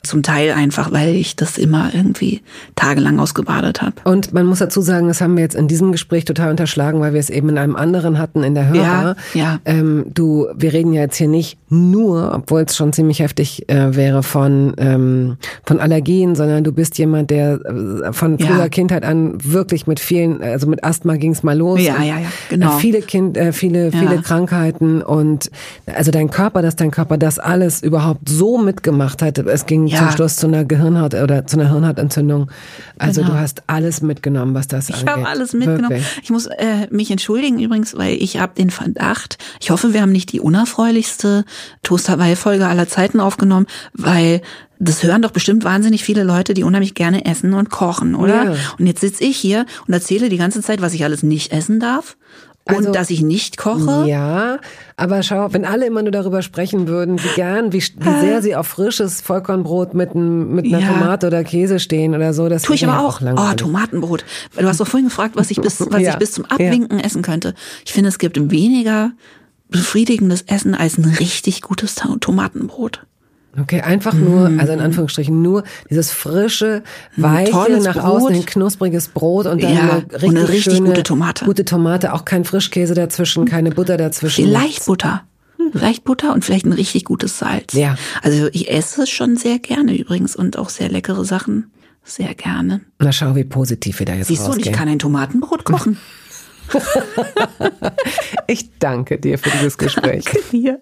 Zum Teil einfach, weil ich das immer irgendwie tagelang ausgebadet habe. Und man muss dazu sagen, das haben wir jetzt in diesem Gespräch total unterschlagen, weil wir es eben in einem anderen hatten, in der Hörer. Ja, ja. Ähm, du, wir reden ja jetzt hier nicht nur, obwohl es schon ziemlich heftig äh, wäre, von, ähm, von Allergien, sondern du bist jemand, der äh, von früher ja. Kindheit an wirklich mit vielen, also mit Asthma ging es mal los. Ja, ja, ja, genau. Äh, viele Kind, äh, viele, viele ja. Krankheiten und also dein Körper, dass dein Körper das alles überhaupt so mitgemacht hat. Es ging ja. zum Schluss zu einer Gehirnhaut oder zu einer Hirnhautentzündung. Also genau. du hast alles mitgenommen, was das ich angeht. Ich habe alles mitgenommen. Wirklich. Ich muss äh, mich entschuldigen übrigens, weil ich habe den Verdacht, ich hoffe, wir haben nicht die unerfreulichste Toast Hawaii Folge aller Zeiten aufgenommen, weil das hören doch bestimmt wahnsinnig viele Leute, die unheimlich gerne essen und kochen, oder? Ja. Und jetzt sitze ich hier und erzähle die ganze Zeit, was ich alles nicht essen darf. Und also, dass ich nicht koche? Ja, aber schau, wenn alle immer nur darüber sprechen würden, wie gern, wie, wie sehr sie auf frisches Vollkornbrot mit, mit einer ja. Tomate oder Käse stehen oder so, das tue ich aber auch. auch oh, Tomatenbrot. Du hast doch vorhin gefragt, was ich bis, [LAUGHS] was ja. ich bis zum Abwinken ja. essen könnte. Ich finde, es gibt weniger befriedigendes Essen als ein richtig gutes Tomatenbrot. Okay, einfach nur, mm. also in Anführungsstrichen nur dieses frische, weiche, nach Brot. außen ein knuspriges Brot und dann ja, eine, richtig, eine richtig schöne, gute Tomate. Gute Tomate, auch kein Frischkäse dazwischen, keine Butter dazwischen. Vielleicht Butter. Vielleicht Butter und vielleicht ein richtig gutes Salz. Ja. Also ich esse es schon sehr gerne übrigens und auch sehr leckere Sachen. Sehr gerne. Na schau, wie positiv wir da jetzt Siehst rausgehen. du, ich kann ein Tomatenbrot kochen. [LAUGHS] ich danke dir für dieses [LAUGHS] Gespräch. Danke dir.